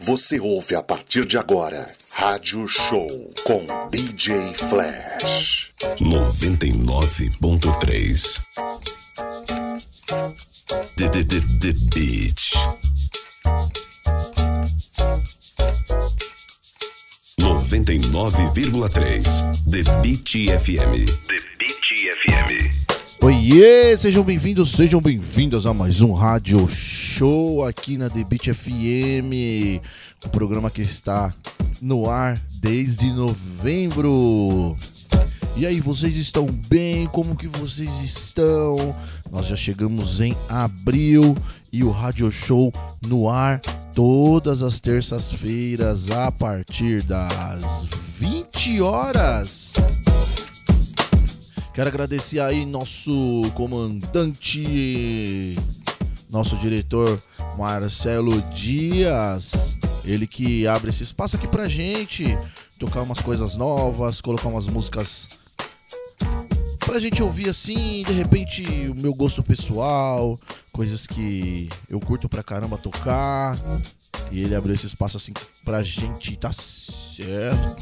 Você ouve a partir de agora Rádio Show com DJ Flash. 99.3 The, the, the, the Beach 99,3 The Beat FM Oiê, sejam bem-vindos, sejam bem-vindas a mais um rádio show aqui na The Beat FM, o programa que está no ar desde novembro. E aí, vocês estão bem? Como que vocês estão? Nós já chegamos em abril e o rádio show no ar todas as terças-feiras a partir das 20 horas. Quero agradecer aí nosso comandante, nosso diretor Marcelo Dias, ele que abre esse espaço aqui pra gente tocar umas coisas novas, colocar umas músicas pra gente ouvir assim, de repente o meu gosto pessoal, coisas que eu curto pra caramba tocar. E ele abriu esse espaço assim pra gente, tá certo?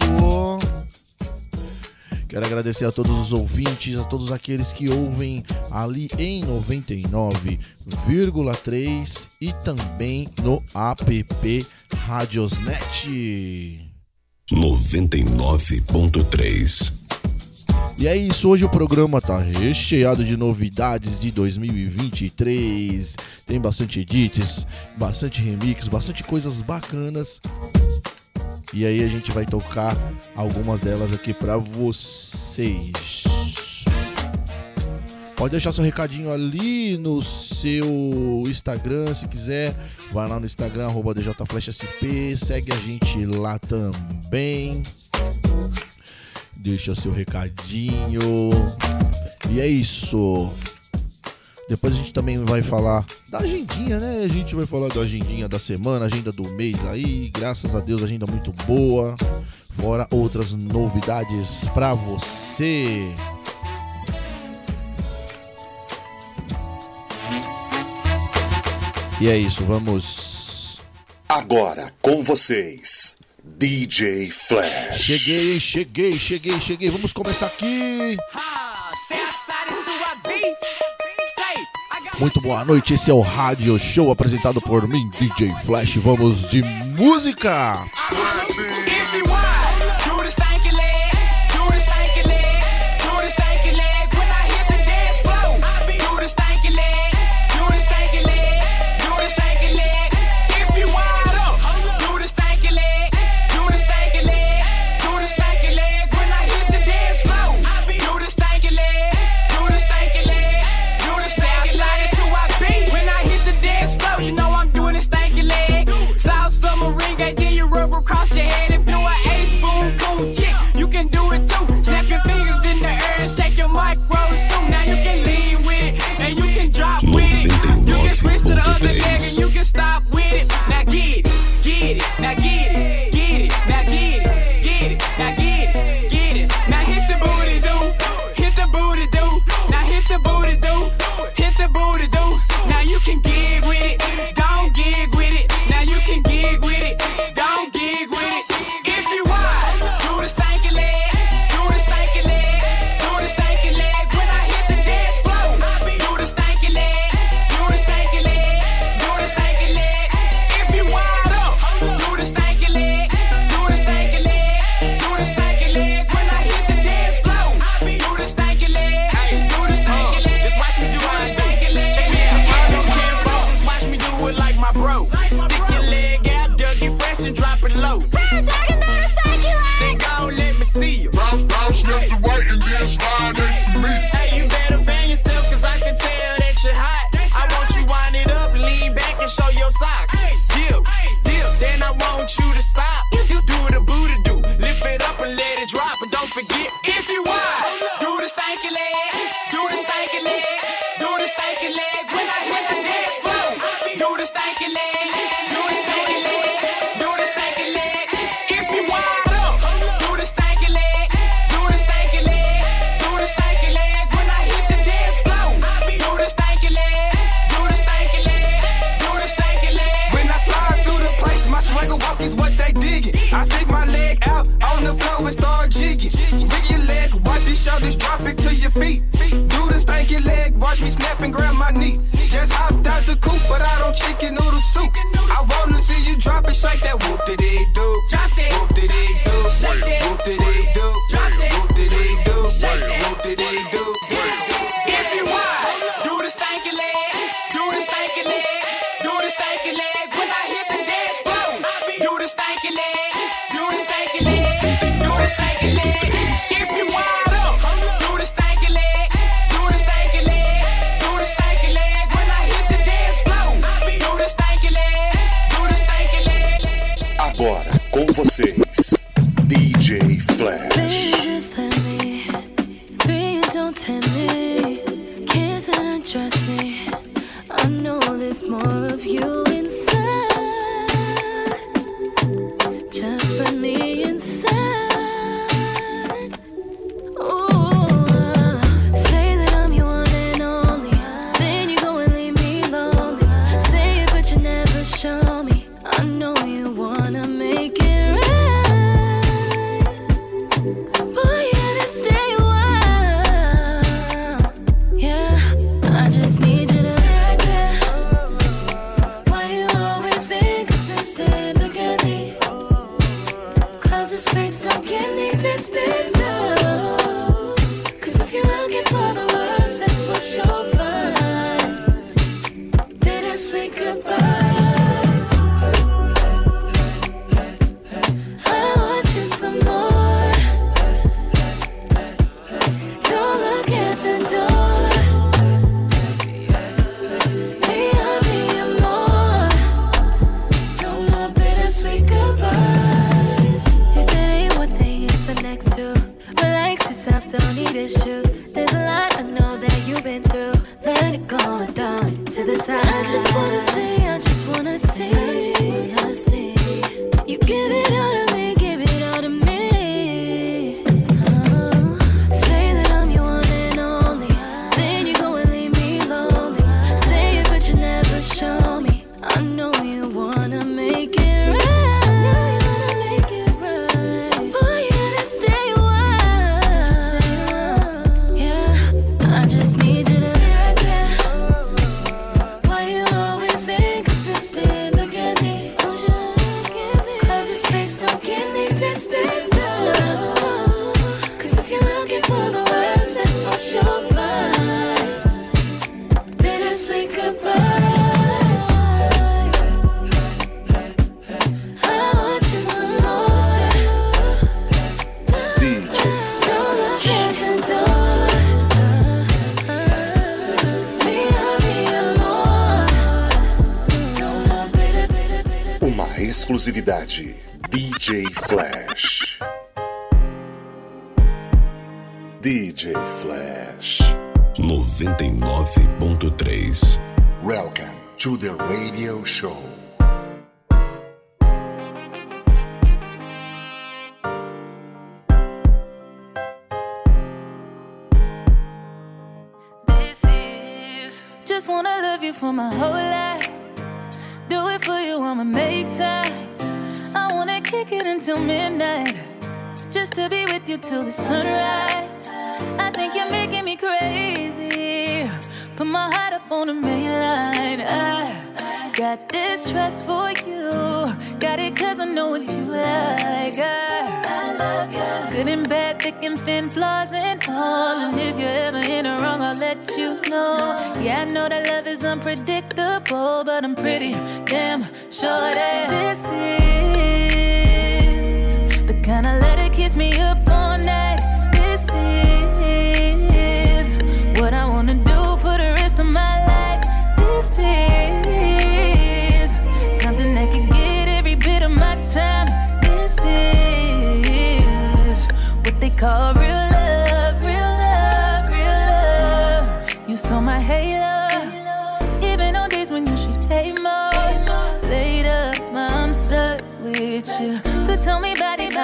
Quero agradecer a todos os ouvintes, a todos aqueles que ouvem ali em 99,3 e também no app Radiosnet. 99.3 E é isso, hoje o programa tá recheado de novidades de 2023. Tem bastante edits, bastante remix, bastante coisas bacanas. E aí a gente vai tocar algumas delas aqui pra vocês. Pode deixar seu recadinho ali no seu Instagram, se quiser. Vai lá no Instagram, arroba DJFlashSP, segue a gente lá também. Deixa seu recadinho. E é isso. Depois a gente também vai falar da agendinha, né? A gente vai falar da agendinha da semana, agenda do mês aí. Graças a Deus, agenda muito boa. Fora outras novidades pra você. E é isso, vamos. Agora com vocês DJ Flash Cheguei, cheguei, cheguei, cheguei. Vamos começar aqui. Muito boa noite, esse é o Rádio Show apresentado por mim, DJ Flash. Vamos de música! You 99.3. Welcome to the radio show. Just wanna love you for my whole life. Do it for you, I'ma make time. I wanna kick it until midnight. Just to be with you till the sunrise. I think you're making me crazy. Put my heart up on the main line. I got this trust for you. Got it cause I know what you like. I, love you. Good and bad, thick and thin, flaws and all. And if you're ever in a wrong, I'll let you know. Yeah, I know that love is unpredictable, but I'm pretty damn sure that this is.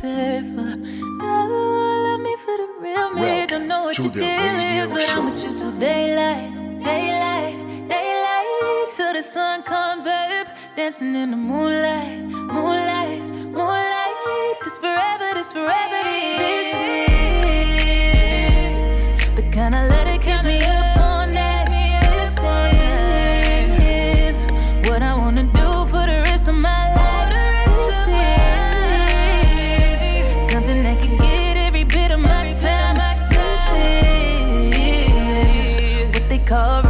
safer. Oh, love me for the real me. Welcome Don't know what you deal but show. I'm with you till daylight, daylight, daylight. Till the sun comes up, dancing in the moonlight, moonlight, moonlight. This forever, this forever, this is the kind of love. Cover.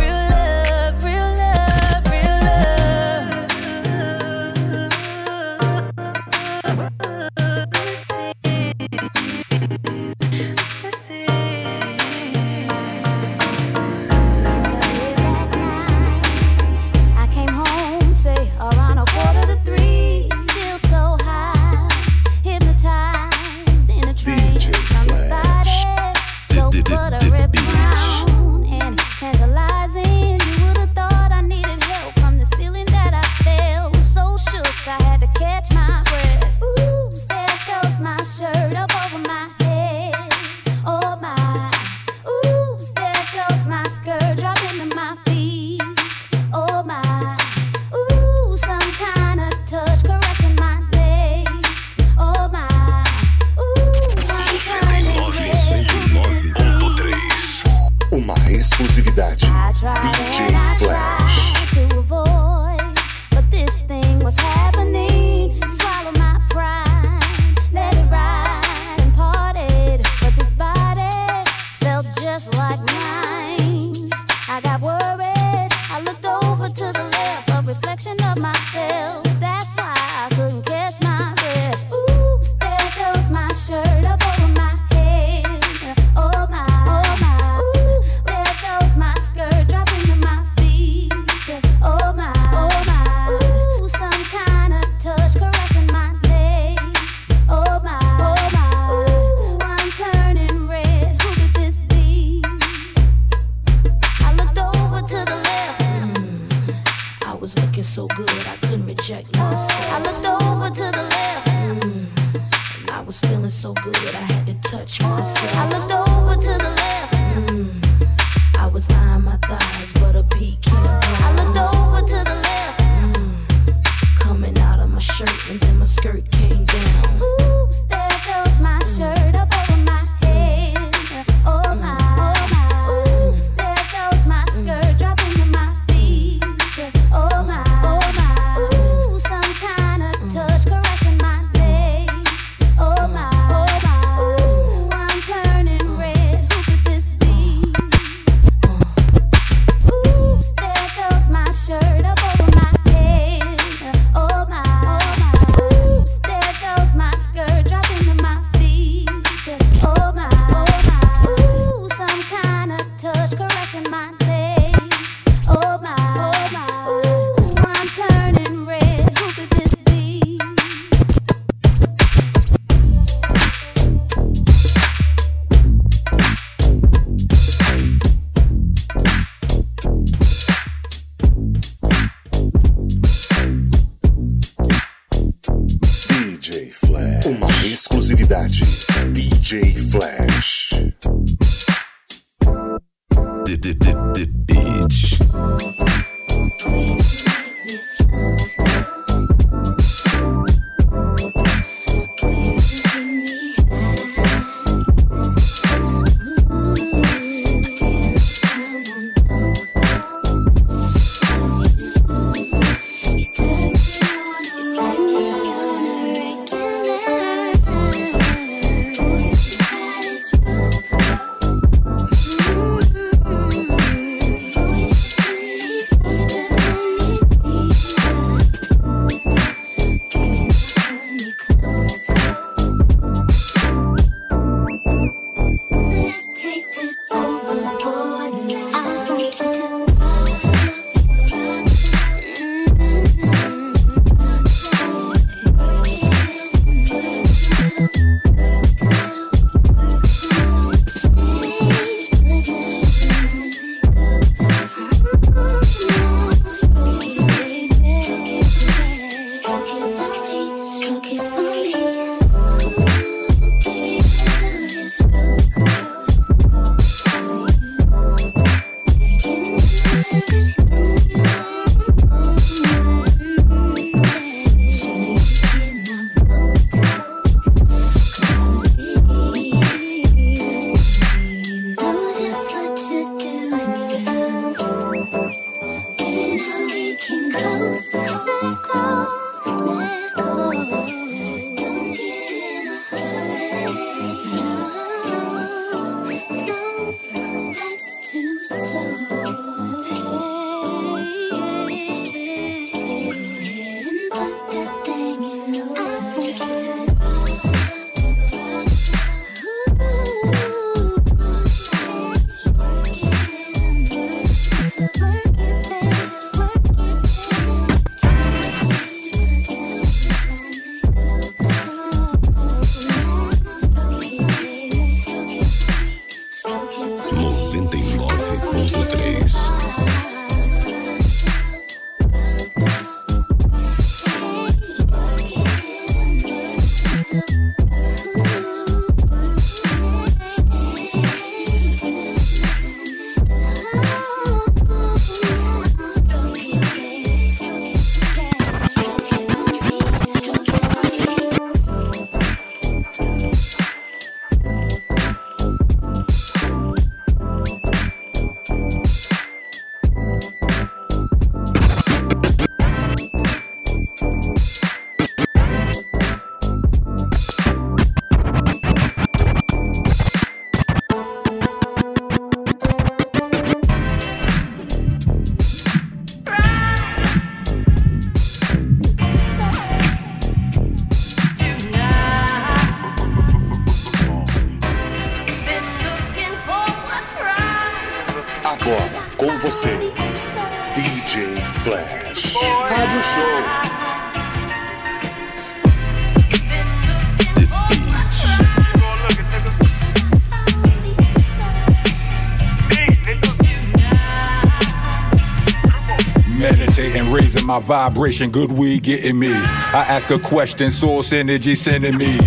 Vibration, good weed getting me. I ask a question, source energy sending me.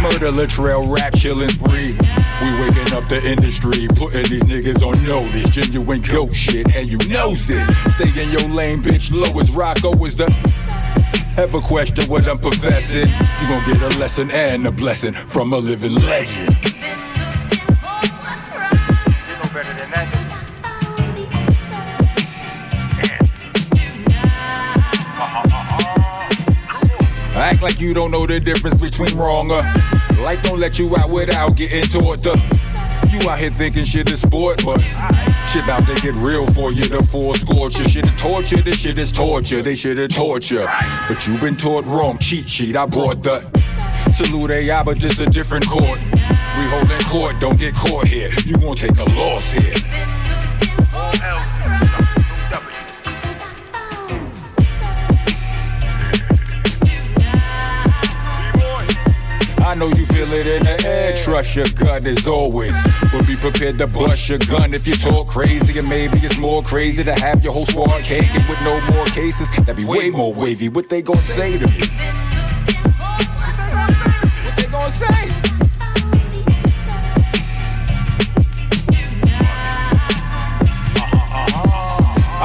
Murder Latrell, rap chillin' free. We waking up the industry, putting these niggas on notice. Genuine goat shit, and you knows it. Stay in your lane, bitch. Low as Rocco is the. A question what I'm professing? You gon' get a lesson and a blessing from a living legend. Like you don't know the difference between wrong or life don't let you out without getting taught. You out here thinking shit is sport, but shit about to get real for you. The full scorcher, shit is torture. This shit is torture. They shit is torture, but you been taught wrong. Cheat sheet, I brought the. Salute AI, but just a different court. We holding court, don't get caught here. You gon' take a loss here. I know you feel it in the air. Trust your gut as always. But be prepared to bust your gun if you talk crazy. And maybe it's more crazy to have your whole squad caking with no more cases. That'd be way more wavy. What they gonna say to me?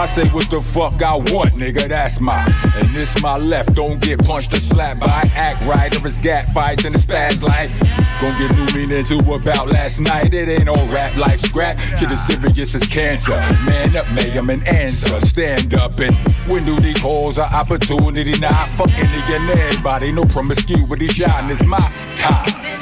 Say what the fuck I want, nigga, that's my. And this my left, don't get punched or slapped by. Act right or it's gat fights in the spaz life. Gon' give new meaning to about last night. It ain't all rap life scrap. Shit as serious as cancer. Man up, may I'm an answer. Stand up and when do these calls are opportunity? Not fuck any and everybody. No promiscuity. Shine is my time.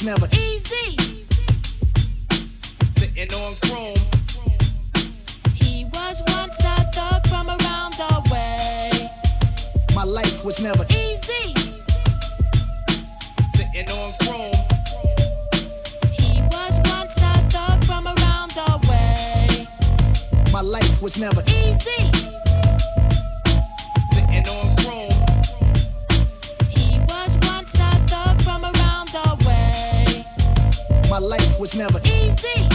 Was never Easy. Sitting on chrome. He was once a thug from around the way. my life was never Easy. Sitting on chrome. He was once a thug from around the way. my life was never Easy. Life was never Easy.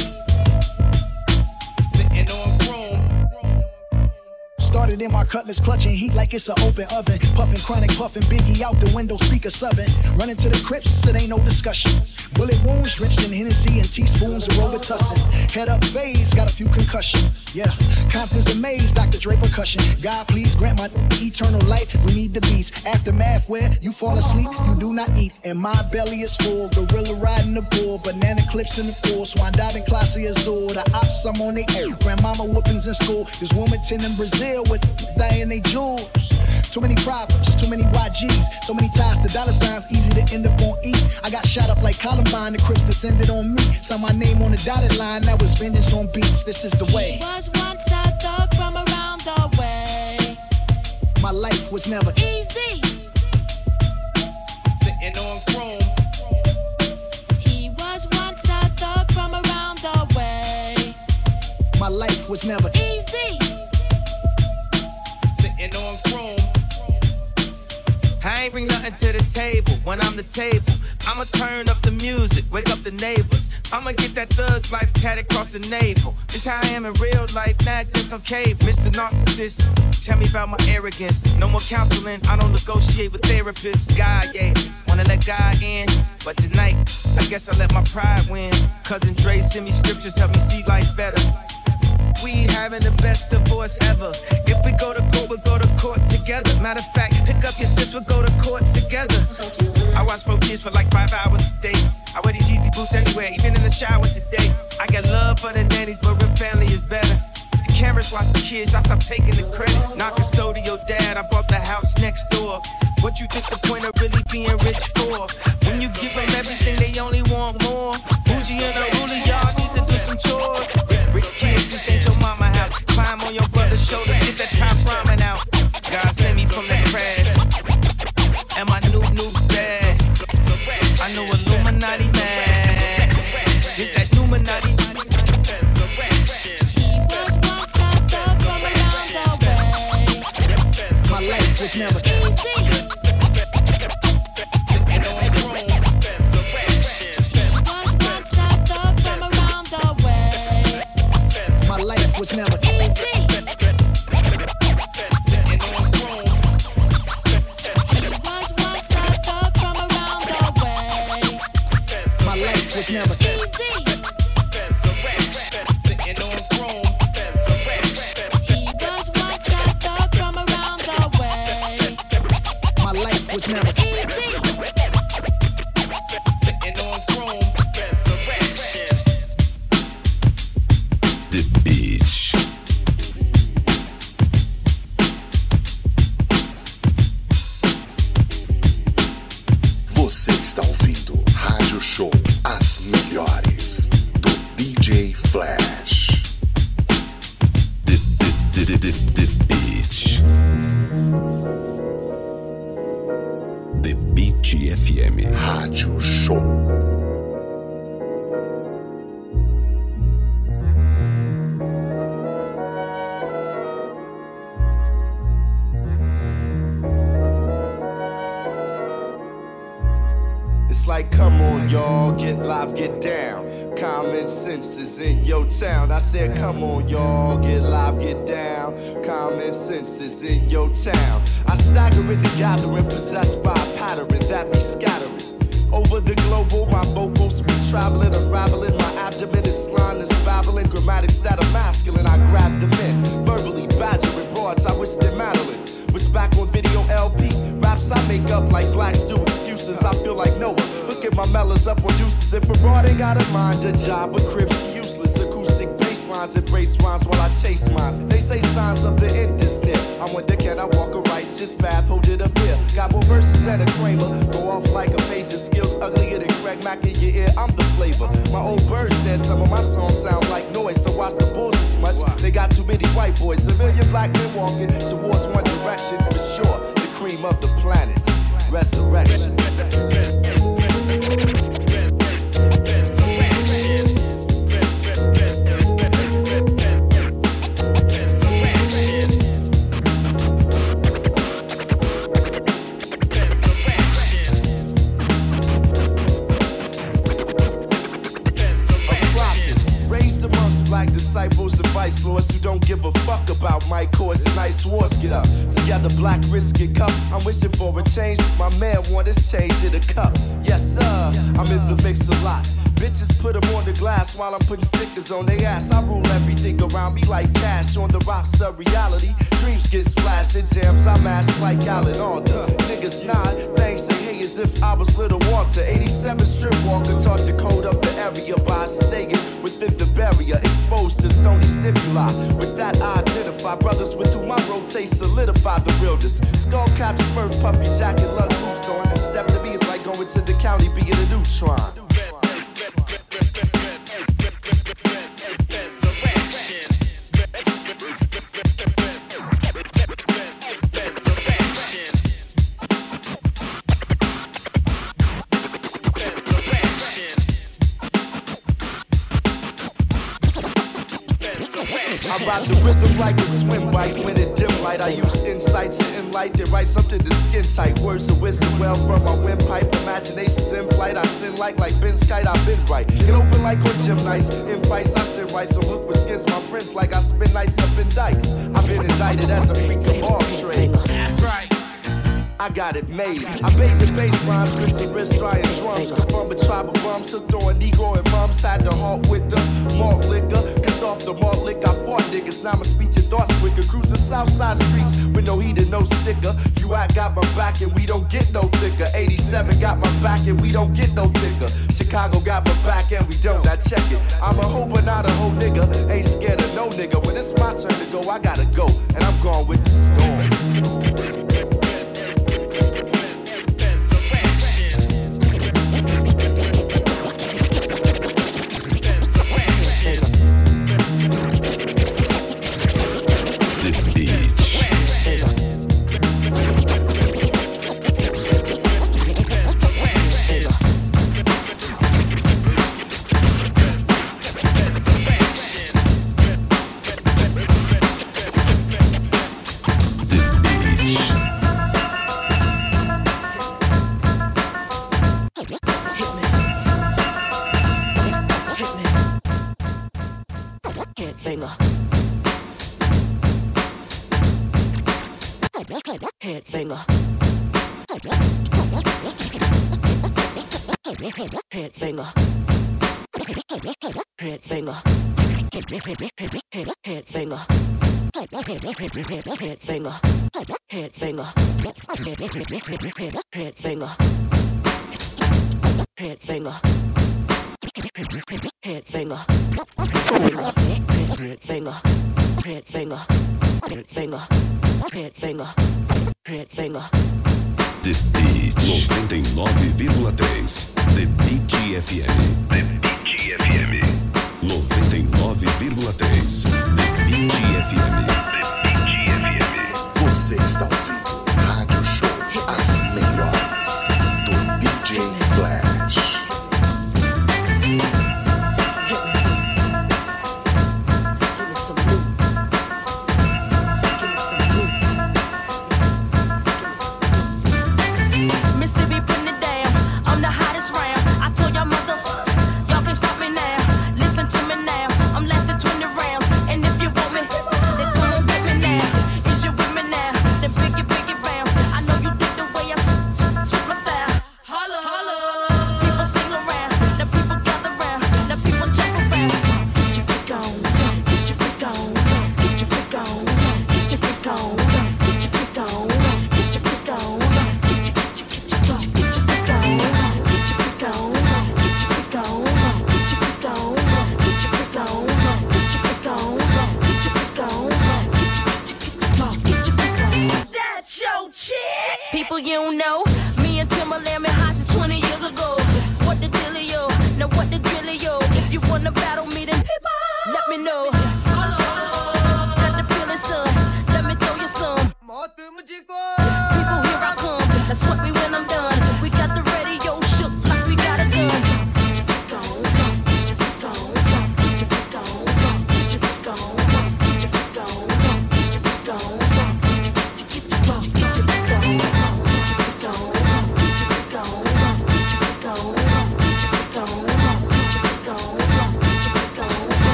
Sitting on chrome. Started in my cutlass, clutching heat like it's an open oven. Puffing chronic, puffing Biggie out the window, speaker subbing. Running to the Crips, it ain't no discussion. Bullet wounds drenched in Hennessy and teaspoons of Robitussin. Head up phase, got a few concussion. Yeah, Compton's amazed, Dr. Dre percussion. God, please grant my eternal life. We need the beats. Aftermath, where you fall asleep, you do not eat. And my belly is full. Gorilla riding the bull, banana clips in the pool. Swan diving, Clase Azul. The ops, I'm on they air. Grandmama whoopings in school. This Wilmington in Brazil with dying they jewels. Too many problems, too many YGs, so many ties to dollar signs, easy to end up on E. I got shot up like Columbine, the Crips descended on me. Saw my name on the dotted line, that was vengeance on beats. This is the way. He was once a thug from around the way. My life was never Easy. Sitting on chrome. He was once a thug from around the way. my life was never Easy. I ain't bring nothing to the table when I'm the table. I'ma turn up the music, wake up the neighbors. I'ma get that thug life tatted across the navel. It's how I am in real life, not just on cable. Mr. Narcissist, tell me about my arrogance. No more counseling, I don't negotiate with therapists. God, yeah, wanna let God in. But tonight, I guess I let my pride win. Cousin Dre send me scriptures, help me see life better. We having the best divorce ever. If we go to court, we'll go to court together. Matter of fact, pick up your sis, we'll go to court together. I watch four kids for like five hours a day. I wear these Yeezy boots anywhere, even in the shower today. I got love for the nannies, but real family is better. The cameras watch the kids, I stop taking the credit. Not custodial dad, I bought the house next door. What you think the point of really being rich for? When you give them everything, they only want more. Bougie and a ruler, y'all kids, this ain't your mama house. Climb on your brother's shoulder, get that top ramen out. God send me from the crash. And my new, new bag. I know Illuminati man. It's that Illuminati. He was once As melhores do DJ Flash. The, the, the, said, come on, y'all, get live, get down. Common sense is in your town. I stagger in the gathering, possessed by a pattern that be scattering. Over the global, my vocals be traveling, unraveling. My abdomen is line is babbling. Grammatics that are masculine, I grab them in. Verbally badgering broads, I wish they Madeline was back on video LP. Raps I make up like blacks do excuses. I feel like Noah. Look at my mellows up on deuces. If a broad ain't got a mind, a job with cribs, she useless. Acoustic bass lines embrace rhymes while I chase mines. They say signs of the end is near. I wonder can I walk a righteous path? Hold it up here. Got more verses than a Kramer. Go off like a page of skills uglier than Craig Mack in your ear. I'm the flavor. My old bird said some of my songs sound like noise. To watch the bulls as much. They got too many white boys. A million black men walking towards one direction for sure. The cream of the planets. Resurrection. don't give a fuck about my cause and nice wars. Get up together, black risk it cup. I'm wishing for a change. My man want his change in a cup. Yes, sir. I'm in the mix a lot. Bitches put 'em on the glass while I'm putting stickers on their ass. I rule everything around me like cash on the rocks of reality. Dreams get splashed in jams. I'm ass like Alan Alda. Niggas nod, things say hey as if I was Little Walter. 87 strip walker taught to code up the area by staying within the barrier. Exposed to stony stimuli. With that, I identify brothers with whom I rotate, solidify the realness. Skull cap, smurf, puffy jacket, luck boots on. Step to me is like going to the county, being a neutron. I use insight to enlighten, write something to skin tight. Words of wisdom well from my windpipe. Imaginations in flight. I sin like like Ben's kite. I've been right. Get open like on gym nights. In fights, I sit right. So hook with skins. My friends like I spend nights up in dikes. I've been indicted as a freak of all trade. That's right. I got it made. I made the bass lines, wrist and wrist, trying drums. Come from a tribe of bums, hooked on Negro and mums. Had to halt with the malt liquor. Cause off the malt liquor, I fought niggas. Now my speech and thoughts quicker. Cruising Southside streets with no heat and no sticker. You I got my back and we don't get no thicker. 87 got my back and we don't get no thicker. Chicago got my back and we don't. I check it. I'm a hoe but not a hoe nigga. Ain't scared of no nigga. When it's my turn to go, I gotta go. And I'm going with the storm.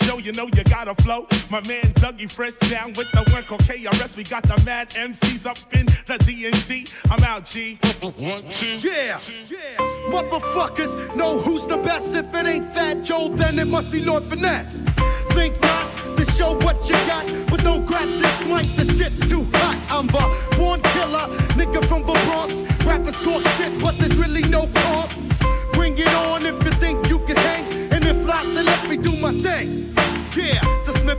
Yeah, Fat Joe, you know you gotta flow. My man Dougie Fresh down with the one called KRS. We got the mad MCs up in the D&D. I'm out, G. One, two. Yeah, motherfuckers know who's the best. If it ain't Fat Joe, then it must be Lord Finesse. Think not to show what you got, but don't grab this mic. The shit's too hot. I'm the born killer, nigga from the Bronx. Rappers talk shit, but there's really no pump. Bring it on if you think you can hang, and if not, then let me do my thing.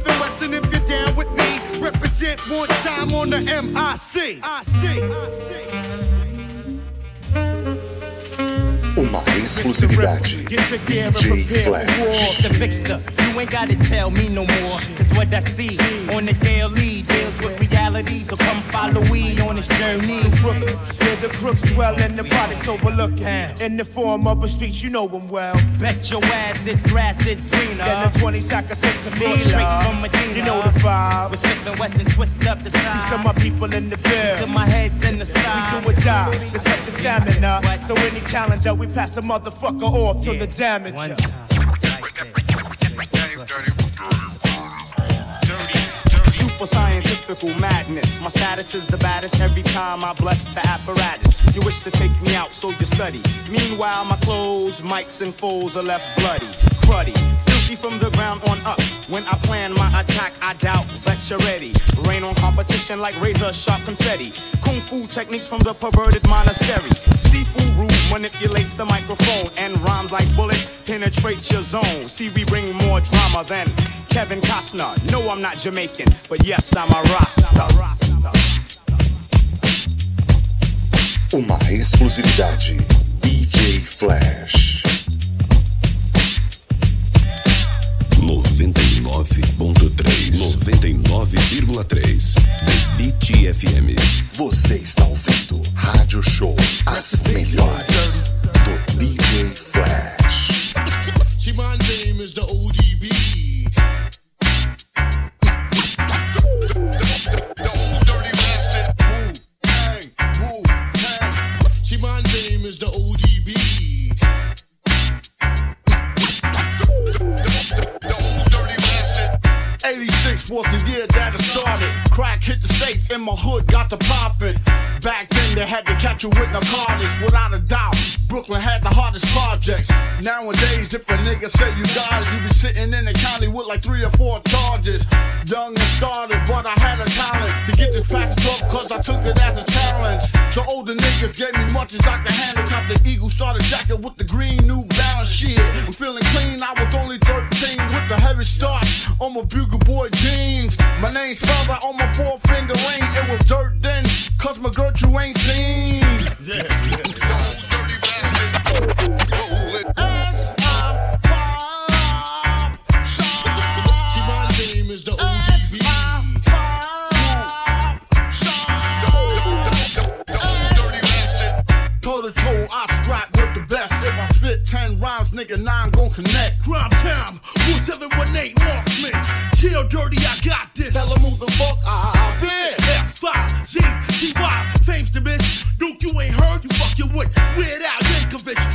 Yeah, so Smith and Wesson, if you're down with me, represent one time on the MIC. I see. I see. Uma exclusividade. Get your gear and DJ prepare for war. Flash. You ain't gotta tell me no more. Cause what I see on the daily with reality. So come follow me on this journey. Brooklyn, where the crooks dwell and the products overlooking. In the form of a street, you know them well. Bet your ass this grass is greener. Than the 20 sack of six a Straight from Medina. You know the vibe. With Smith and Wesson, twist up the time. Peace of my people in the field. Till my head's in the sky. We do or die to test your stamina. So any challenger, we pass a motherfucker off to the damage. Super scientifical madness. My status is the baddest every time I bless the apparatus. You wish to take me out, so you study. Meanwhile, my clothes, mics, and foes are left bloody, cruddy, from the ground on up. When I plan my attack, I doubt that you're ready. Rain on competition like razor sharp confetti. Kung fu techniques from the perverted monastery. Seafood rude manipulates the microphone and rhymes like bullets penetrate your zone. See, we bring more drama than Kevin Costner. No, I'm not Jamaican, but yes, I'm a Rasta. Uma exclusividade. DJ Flash. 99.3 99,3 The Beat FM Você está ouvindo Rádio Show As Melhores do DJ Flash. See, my name is. The was the year that it started. Crack hit the states and my hood got to poppin'. Back then they had to catch you with narcotics, without a doubt. Brooklyn had the hardest projects. Nowadays, if a nigga say you got it, you be sitting in the county with like three or four charges. Young and started, but I had a talent to get this package up cause I took it as a challenge. So older niggas gave me much as I could handle. Cop the Eagle starter jacket with the green New Shit. I'm feeling clean, I was only 13 with the heavy starch on my Bugle Boy jeans. My name spelled out on my four finger ring. It was dirt then, cause my girl you ain't seen. See, ten rhymes, nigga, nine gon' connect. Crime time, 1718 marksman. Chill dirty, I got this. Tell them who the fuck I be. F5, Z, G, Y, fame's the bitch. Duke, you ain't heard, you fucking with Weird Al Yankovic.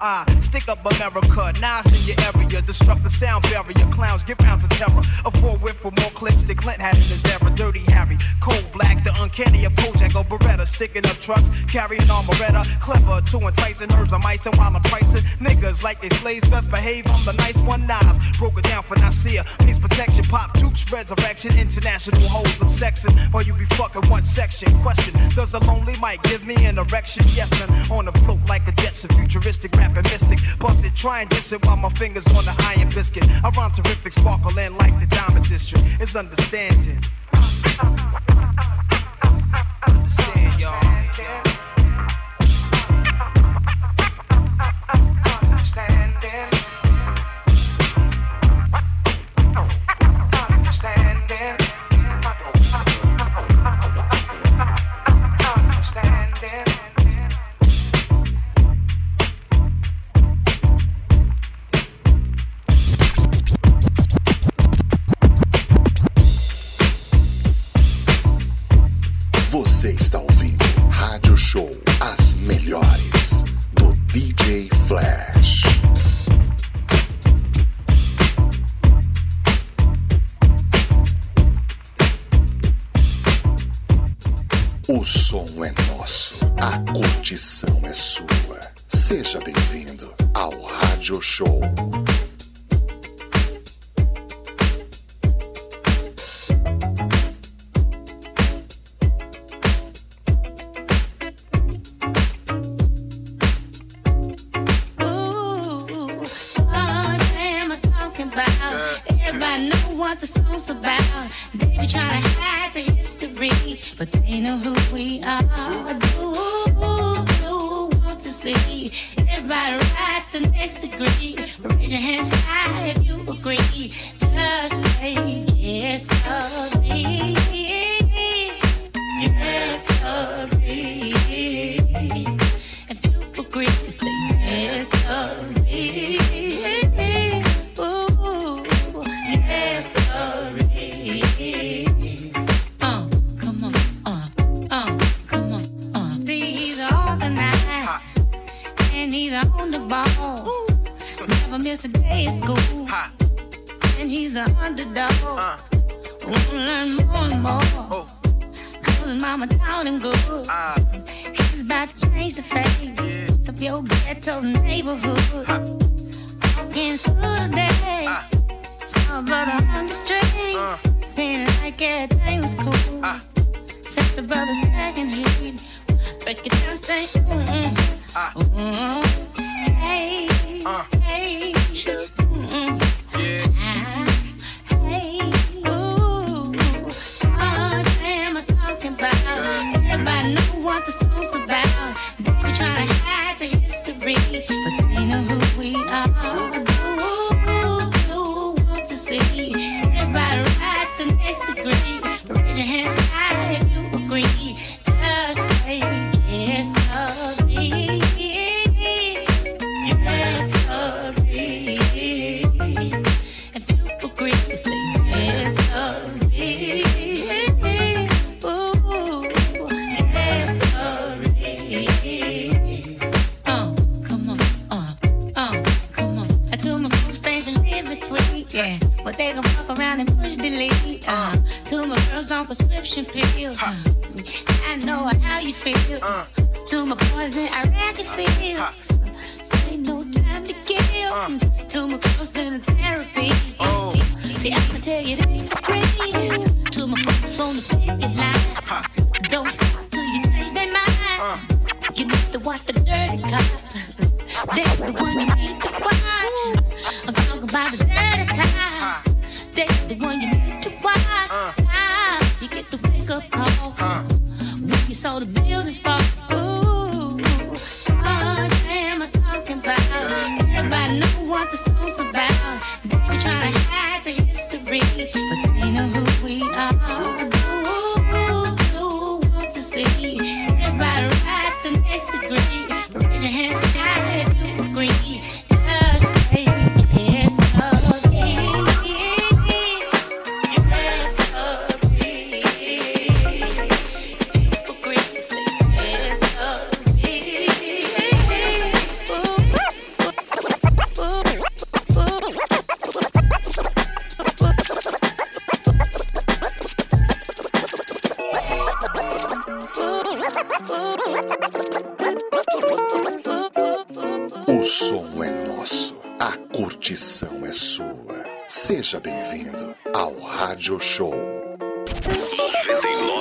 I stick up America. Knives in your area, disrupt the sound barrier. Clowns get rounds of terror. A four whip for more clips than Clint had in his era. Dirty Harry, cold black, the uncanny, of Bojack or Beretta. Sticking up trucks, carrying armoretta. Clever, too enticing, herbs I'm icing while I'm pricing. Niggas like they slaves, best behave. I'm the nice one, Nas. Broke it down for Nasir section. Pop Duke's resurrection, international hoes I'm sexing. While you be fucking one section. Question Does a lonely mic give me an erection? Yes, man. On the float like a Jetson, futuristic rapping mystic. Bust it, try and diss it while my fingers on the iron biscuit. I rhyme terrific, sparkle and like the diamond district. It's understanding. the song's about. They be trying to hide the history, but they know who we are. Do, do want to see everybody rise to next degree. Raise your hands high if you agree. Just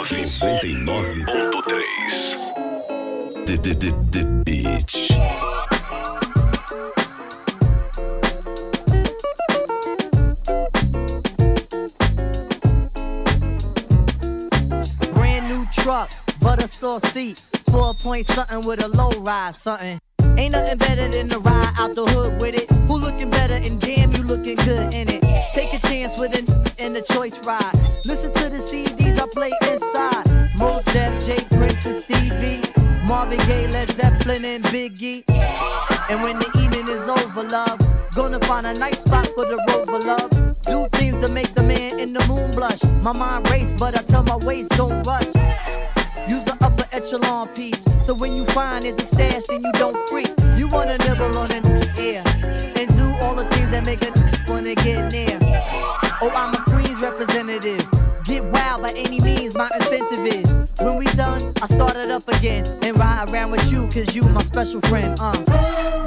99.3 The, the, the, the Beat. Brand new truck, butter sauce seat, four point something with a low rise something. Ain't nothing better than to ride out the hood with it. Who looking better and damn you looking good in it. Take a chance with an in the choice ride. Listen to the CDs I play inside. Mos Def, J Prince and Stevie, Marvin Gaye, Led Zeppelin and Biggie. And when the evening is over, love, gonna find a nice spot for the rover, love. Do things to make the man in the moon blush. My mind race, but I tell my waist don't rush. Use the upper echelon piece. So when you find it's a stash, then you don't freak. You wanna nibble on an air and do all the things that make a wanna get near. Oh, I'm a Queens representative. Get wild by any means, my incentive is. When we done, I start it up again and ride around with you, cause you my special friend. Uh.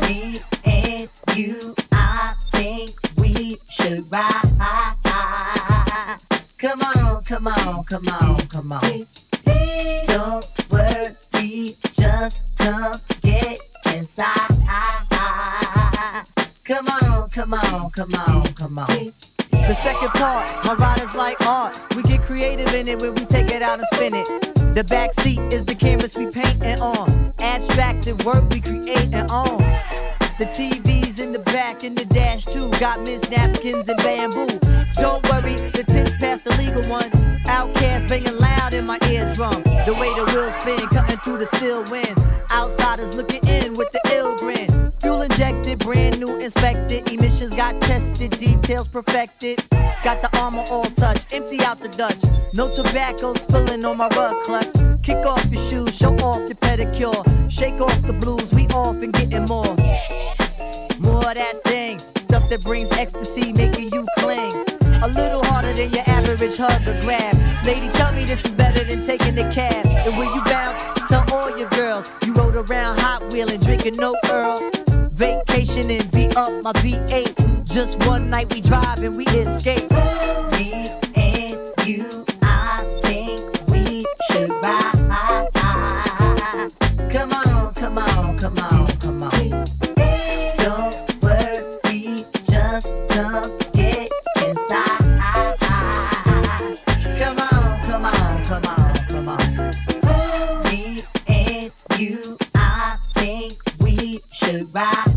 Me and you, I think we should ride. Come on, come on, come on, come on. Don't worry, just come get inside. Come on, come on, come on, come on. The second part, my riders like art. We get creative in it when we take it out and spin it. The back seat is the canvas we painting on. Abstracted work we create and on. The TV's in the back in the dash too. Got Miss Napkins and bamboo. Don't worry, the tips past the legal one. OutKast banging loud in my eardrum. The way the wheels spin, cutting through the still wind. Outsiders looking in with the ill grin. Fuel injected, brand new inspected. Emissions got tested, details perfected. Got the armor all touched, empty out the Dutch. No tobacco spilling on my rug clutch. Kick off your shoes, show off your pedicure. Shake off the blues, we off and getting more. More of that thing, stuff that brings ecstasy, making you cling. A little harder than your average hug or grab. Lady, tell me this is better than taking the cab. And when you bounce, tell all your girls you rode around Hot Wheeling, drinking no Earl. Vacation and V up my V8. Just one night we drive and we escape. Me and you, I think we should ride. Come on, come on, come on, come on. Don't worry, just come get inside. Come on, come on, come on, come on. Me and you, I think we should ride.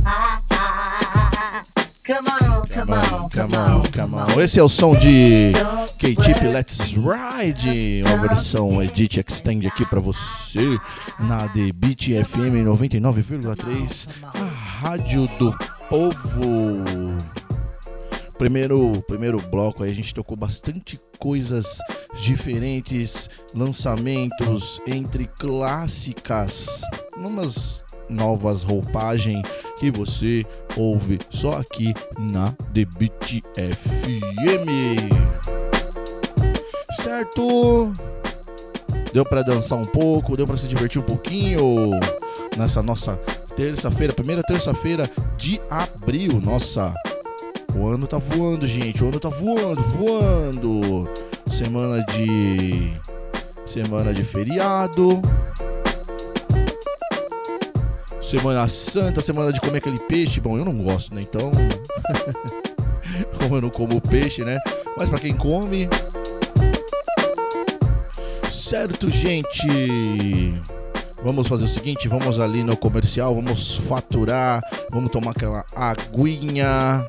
Come on, come on, Come on, come on. Esse é o som de K-Tip Let's Ride, uma versão Edit Extend aqui pra você na The Beat FM 99,3, a rádio do povo. Primeiro, primeiro bloco aí a gente tocou bastante coisas diferentes, lançamentos entre clássicas, umas novas roupagens que você ouve só aqui na Debit FM. Certo? Deu para dançar um pouco, deu para se divertir um pouquinho nessa nossa terça-feira, primeira terça-feira de abril. Nossa, o ano tá voando, gente. O ano tá voando, voando. Semana de semana de feriado. Semana Santa, semana de comer aquele peixe. Bom, eu não gosto, né? Então. Como eu não como peixe, né? Mas para quem come. Certo, gente. Vamos fazer o seguinte, vamos ali no comercial, vamos faturar, vamos tomar aquela aguinha.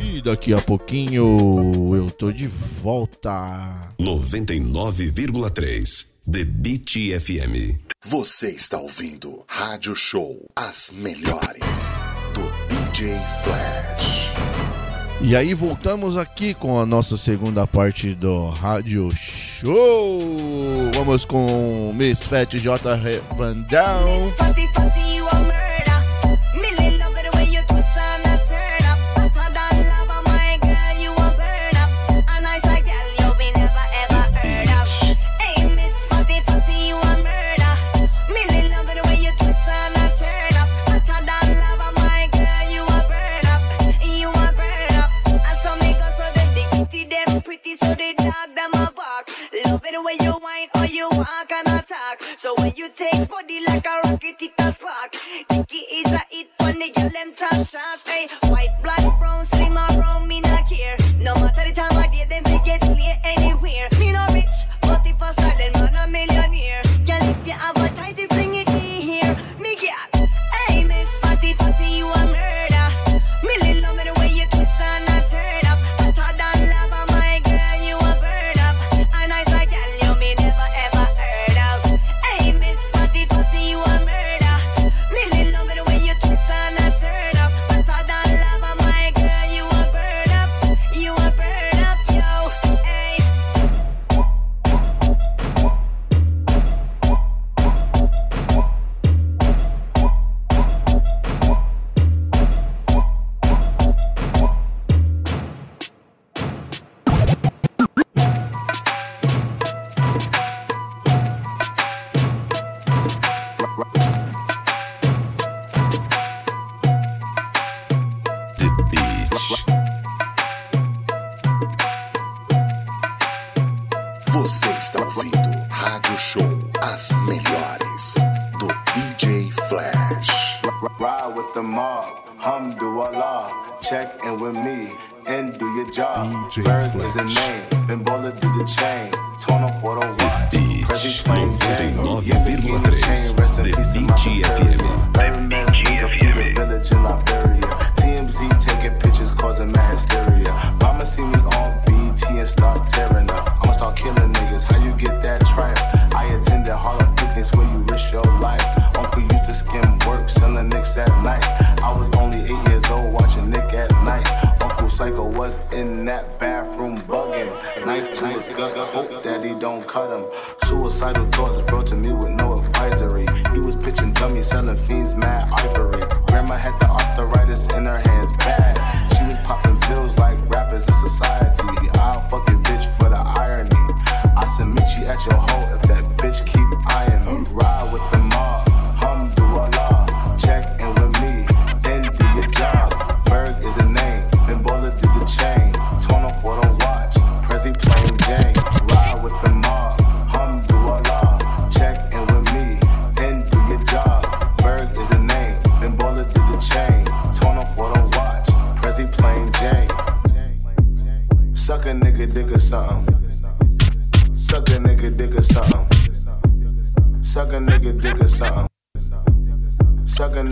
E daqui a pouquinho eu tô de volta. 99,3 The Beat FM. Você está ouvindo Rádio Show, as melhores do DJ Flash. E aí voltamos aqui com a nossa segunda parte do Rádio Show. Vamos com Miss Fat J Vandal.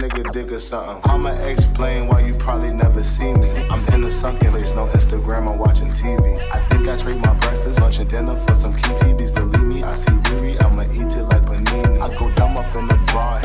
nigga dig or something. I'ma explain why you probably never see me. I'm in a sunken place, no Instagram, I'm watching TV. I think I trade my breakfast, lunch, and dinner for some key TVs. Believe me, I see Riri, I'ma eat it like panini. I go dumb up in the bar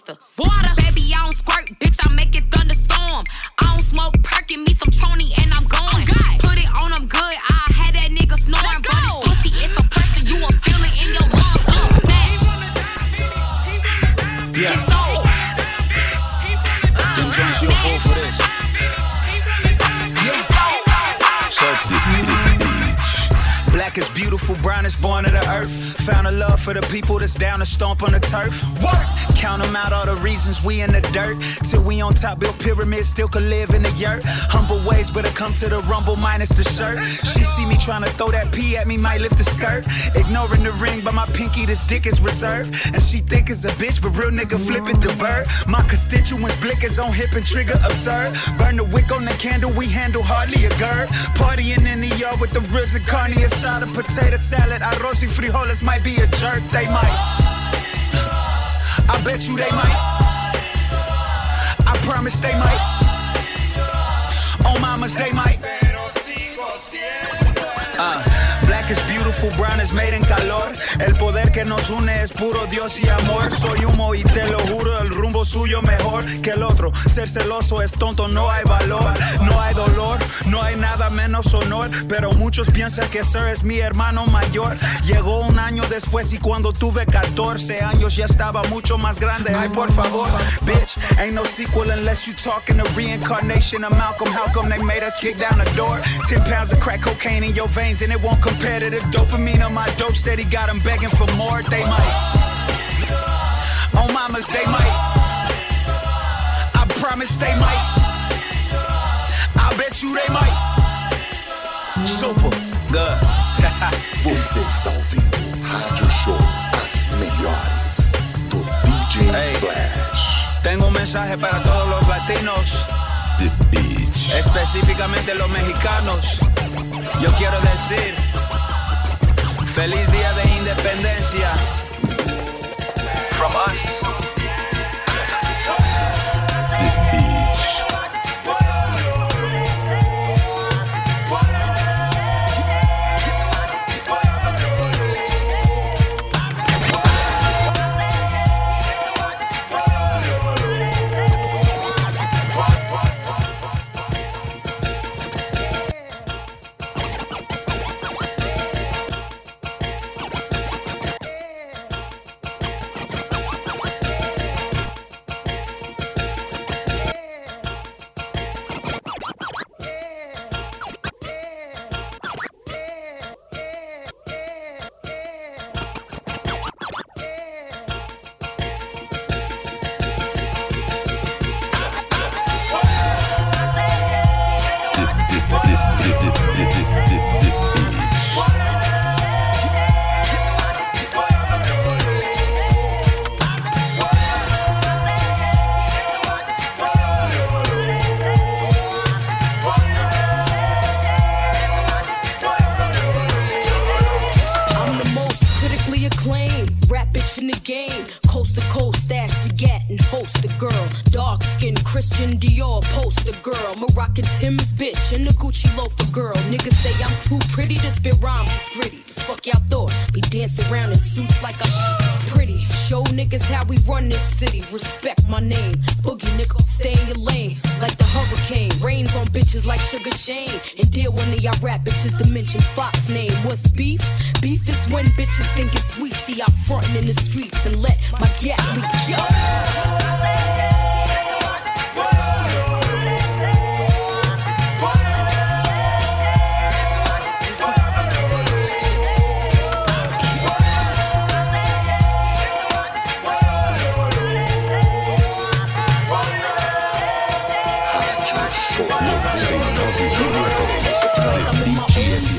просто beautiful, brown is born of the earth. Found a love for the people that's down to stomp on the turf. Work! Count them out, all the reasons we in the dirt. Till we on top, built pyramids, still could live in the yurt. Humble ways, but I come to the rumble minus the shirt. She see me trying to throw that pee at me, might lift the skirt. Ignoring the ring, but my pinky, this dick is reserved. And she think it's a bitch, but real nigga flip it the bird. My constituents blick is on hip and trigger absurd. Burn the wick on the candle, we handle hardly a gird. Partying in the yard with the ribs and carne, a shot of potato salad. Arroz y frijoles might be a jerk, they might. I bet you they might. I promise they might. Oh, mamas, they might. Brown is made in calor. El poder que nos une es puro Dios y amor. Soy humo y te lo juro, el rumbo suyo mejor que el otro. Ser celoso es tonto, no hay valor, no hay dolor, no hay nada menos honor. Pero muchos piensan que Sir es mi hermano mayor. Llegó un año después y cuando tuve 14 años ya estaba mucho más grande. Ay, por favor, bitch, ain't no sequel unless you talking a reincarnation of Malcolm. How come they made us kick down the door? 10 pounds of crack cocaine in your veins and it won't compare to the dopamine on my dope steady. Got them begging for more, they might. Oh, mamas, they might. I promise they might. I bet you they might. Super good. Você está ouvindo Rádio Show As Melhores do DJ Hey. Flash. Tengo un mensaje para todos los latinos. The Beat. Específicamente los mexicanos. Yo quiero decir, feliz día de independencia. From us. stop fronting in the streets and let my gas leak. Yo.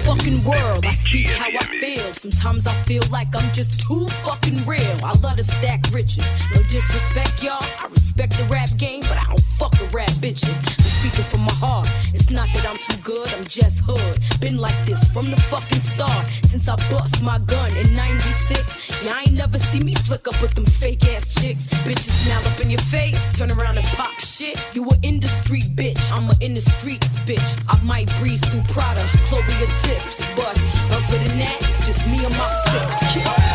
fucking world. I speak how I feel. Sometimes I like I'm just too fucking real. I love to stack riches. No disrespect I'm too good, I'm just hood. Been like this from the fucking start since I bust my gun in 96. Y'all ain't never see me flick up with them fake ass chicks. Bitches smile up in your face, turn around and pop shit. You an industry bitch, I'm a in the streets bitch. I might breeze through Prada, Chloe or tips, but other than that, it's just me and my six. kids.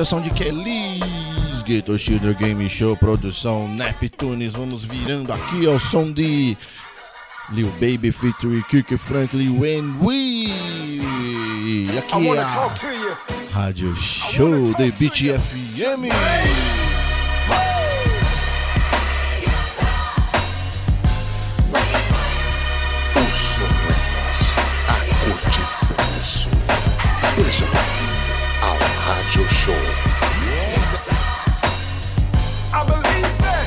sessão de Kelly's Gator Children Game Show, produção Neptunes. Vamos virando aqui é ao som de Lil Baby featuring Kirk Franklin When We. Aqui é a Rádio Show de Beat FM. Os sonetos, a curtição é sua. Seja bem-vindo. I believe that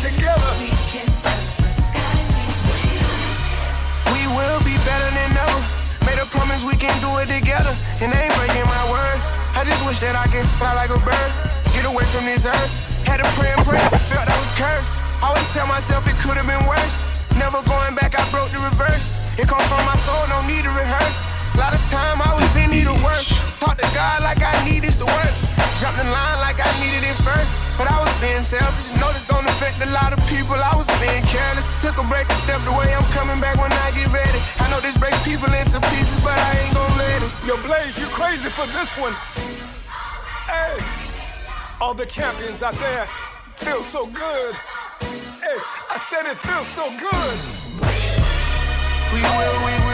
together we can touch the sky. We will be better than ever. Made a promise we can do it together, and ain't breaking my word. I just wish that I could fly like a bird, get away from this earth. Had and felt I was cursed. Always tell myself it could have been worse. Never going back, I broke the reverse. It come from my soul, no need to rehearse. A lot of time I was in need of work. Talk to God like I needed to work. Jumped in line like I needed it first. But I was being selfish. You Know this don't affect a lot of people. I was being careless. Took a break and stepped away. I'm coming back when I get ready. I know this breaks people into pieces, but I ain't gonna let it. Yo, Blaze, you crazy for this one. Hey, all the champions out there feel so good. Hey, I said it feels so good. We will, we will, we will,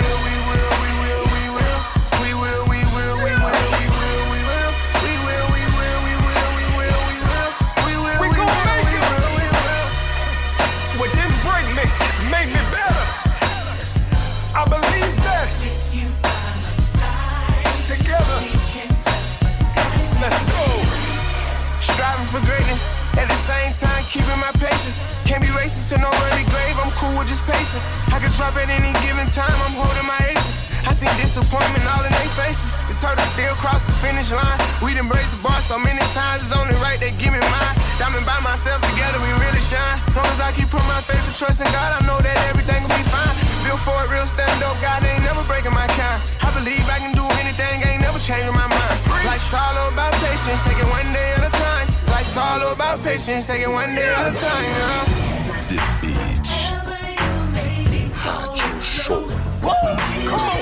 patience. Can't be racing to no early grave, I'm cool with just pacing. I can drop at any given time, I'm holding my aces. I see disappointment all in their faces. The turtle still cross the finish line. We done raised the bar so many times, it's only right they give me mine. Diamond by myself together, we really shine. Long as I keep putting my faith and trust in God, I know that everything will be fine. Built for it, real stand up, God ain't never breaking my kind. I believe I can do anything, ain't never changing my mind. Life's all about patience, take it one day at a time. Life's all about patience, take it one day at a time. Yeah. The Beat. Rádio Show. Come on.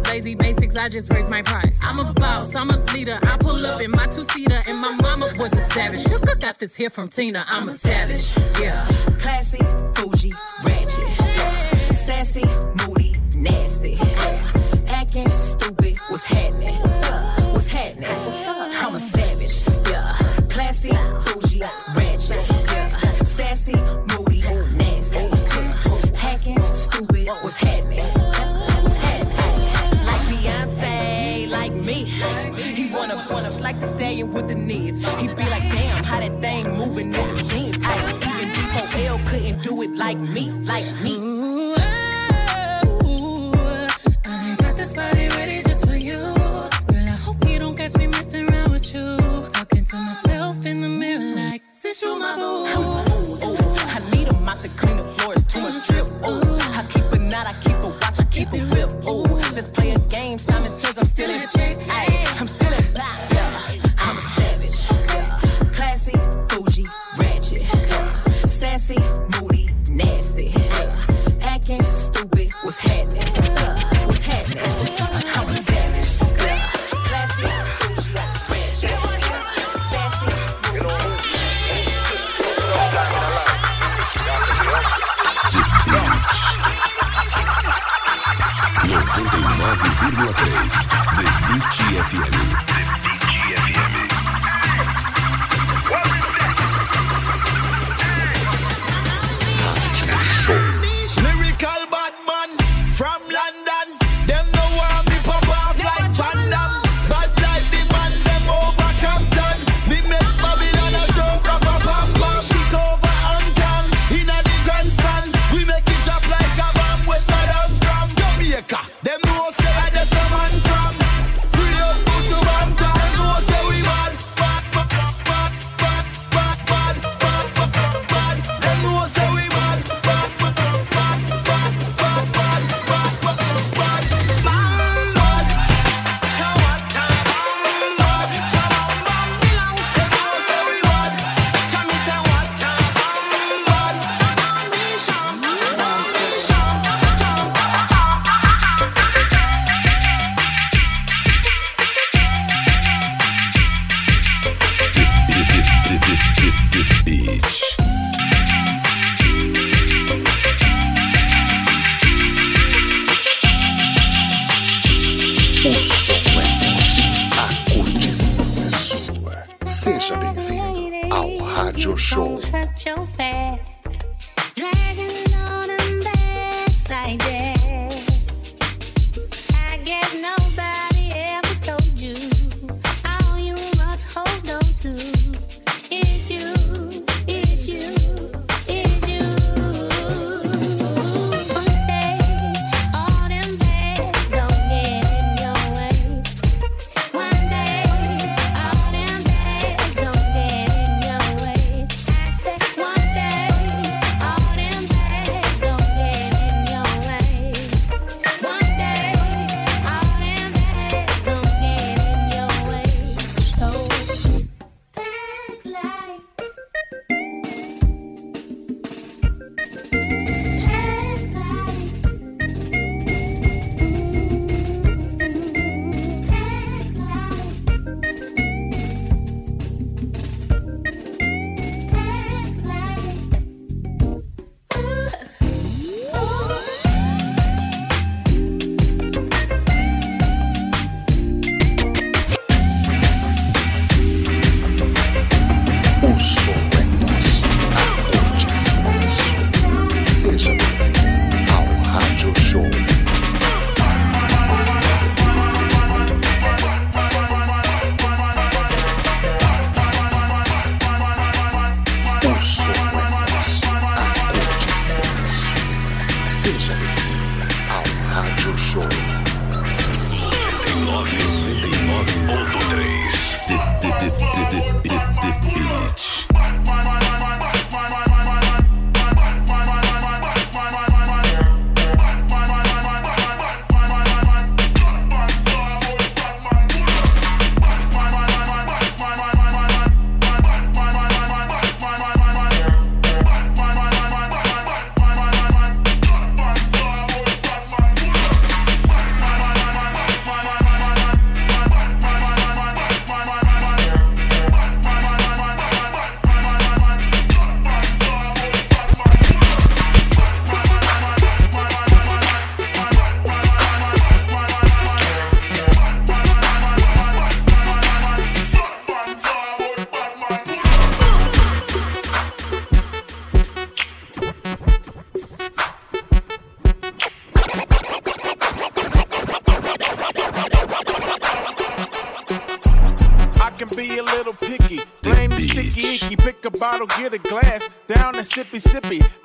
lazy basics. I just raise my price. I'm a boss. I'm a leader. I pull up in my two seater, and my mama was a savage. You got this here from Tina. I'm a savage. Yeah. Classy, bougie, ratchet. Yeah. Sassy, moody, nasty. Stallion with the knees. He be like, damn, how that thing moving in the jeans. I even D4L couldn't do it like me, like me.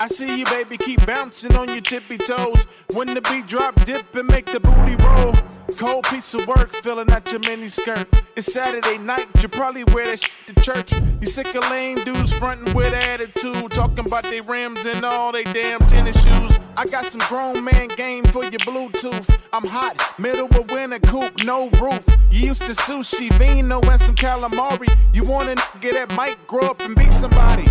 I see you, baby, keep bouncing on your tippy toes. When the beat drop, dip and make the booty roll. Cold piece of work, filling out your mini skirt. It's Saturday night, you probably wear that shit to church. You sick of lame dudes frontin' with attitude, talking about they rims and all they damn tennis shoes. I got some grown man game for your Bluetooth. I'm hot, middle of winter coupe, no roof. You used to sushi, vino, and some calamari. You want to get that mic, grow up and be somebody.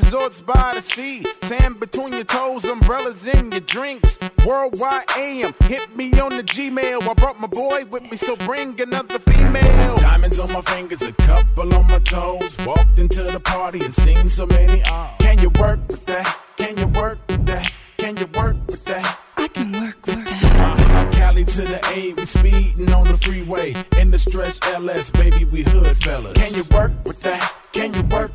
OT, resorts by the sea. Sand between your toes, umbrellas in your drinks. Worldwide AM, hit me on the Gmail. I brought my boy with me, so bring another female. Diamonds on my fingers, a couple on my toes. Walked into the party and seen so many. Uh, can you work with that? Can you work with that? Can you work with that? I can work with that. Cali to the A, we speeding on the freeway. In the stretch LS, baby, we hood fellas. Can you work with that? Can you work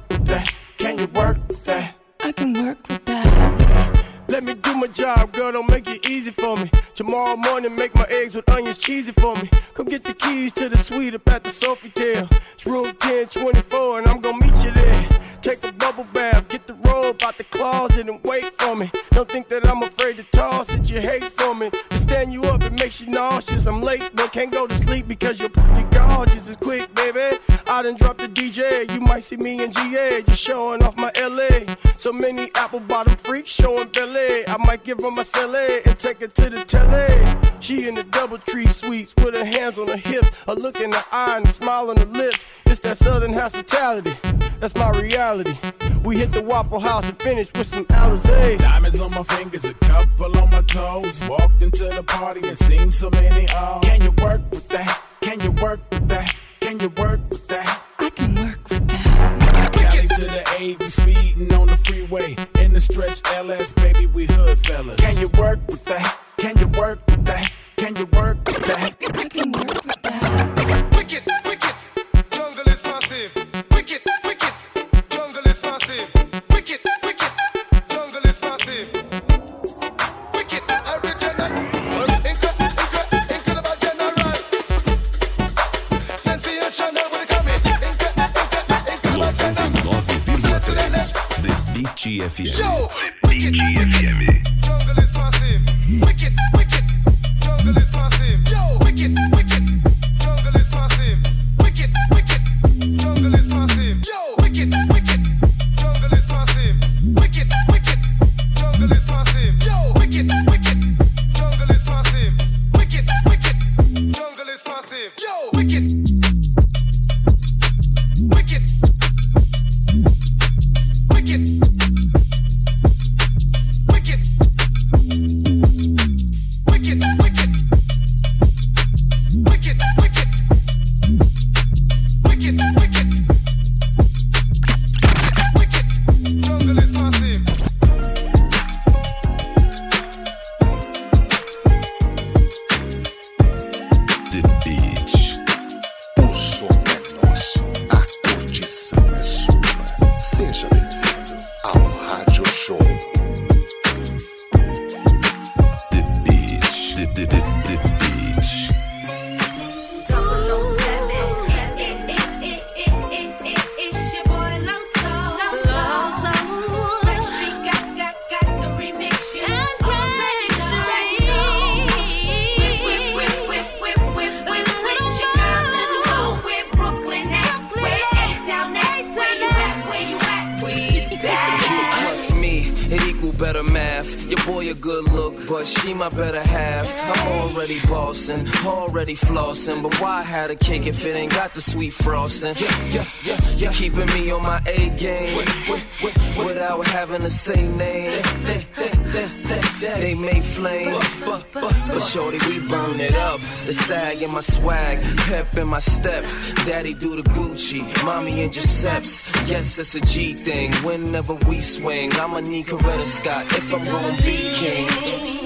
Tomorrow morning, make my eggs with onions cheesy for me. Come get the keys to the suite up at the Sofitel. It's room 1024, and I'm gonna meet you there. Take a bubble bath, get the robe out the closet, and wait for me. Don't think that I'm afraid to toss you hate for me. To stand you up, it makes you nauseous. I'm late, but can't go to sleep because you're pretty gorgeous. It's quick, baby. I done dropped the DJ. You might see me in GA, just showing off my LA. So many apple bottom freaks showing belly. I might give her my celly and take her to the telly. She in the double tree suites, put her hands on her hips, a look in her eye and a smile on her lips. It's that southern hospitality. That's my reality. We hit the Waffle House and finish with some Alizé. Diamonds on my fingers, a couple on my toes. Walked into the party and seen so many O's. Can you work with that? Can you work with that? Can you work with that? I can work with that. Cali to the A, we speeding on the freeway. In the stretch LS, baby, we hood fellas. Can you work with that? Can you work with that? Can you work with that? I can work The Beat FM. Yo, wicked, wicked, jungle is massive. Wicked, wicked, jungle is massive. Yo, wicked, wicked, frosting? Yeah, yeah, yeah, yeah. keeping me on my A game without having to say name. They, they, they, they, may flame, but, but, shorty, we burn it up. The sag in my swag, pep in my step. Daddy do the Gucci, mommy in Giuseppe's. Yes, it's a G thing. Whenever we swing, I'ma need Coretta Scott if I'm gonna be king.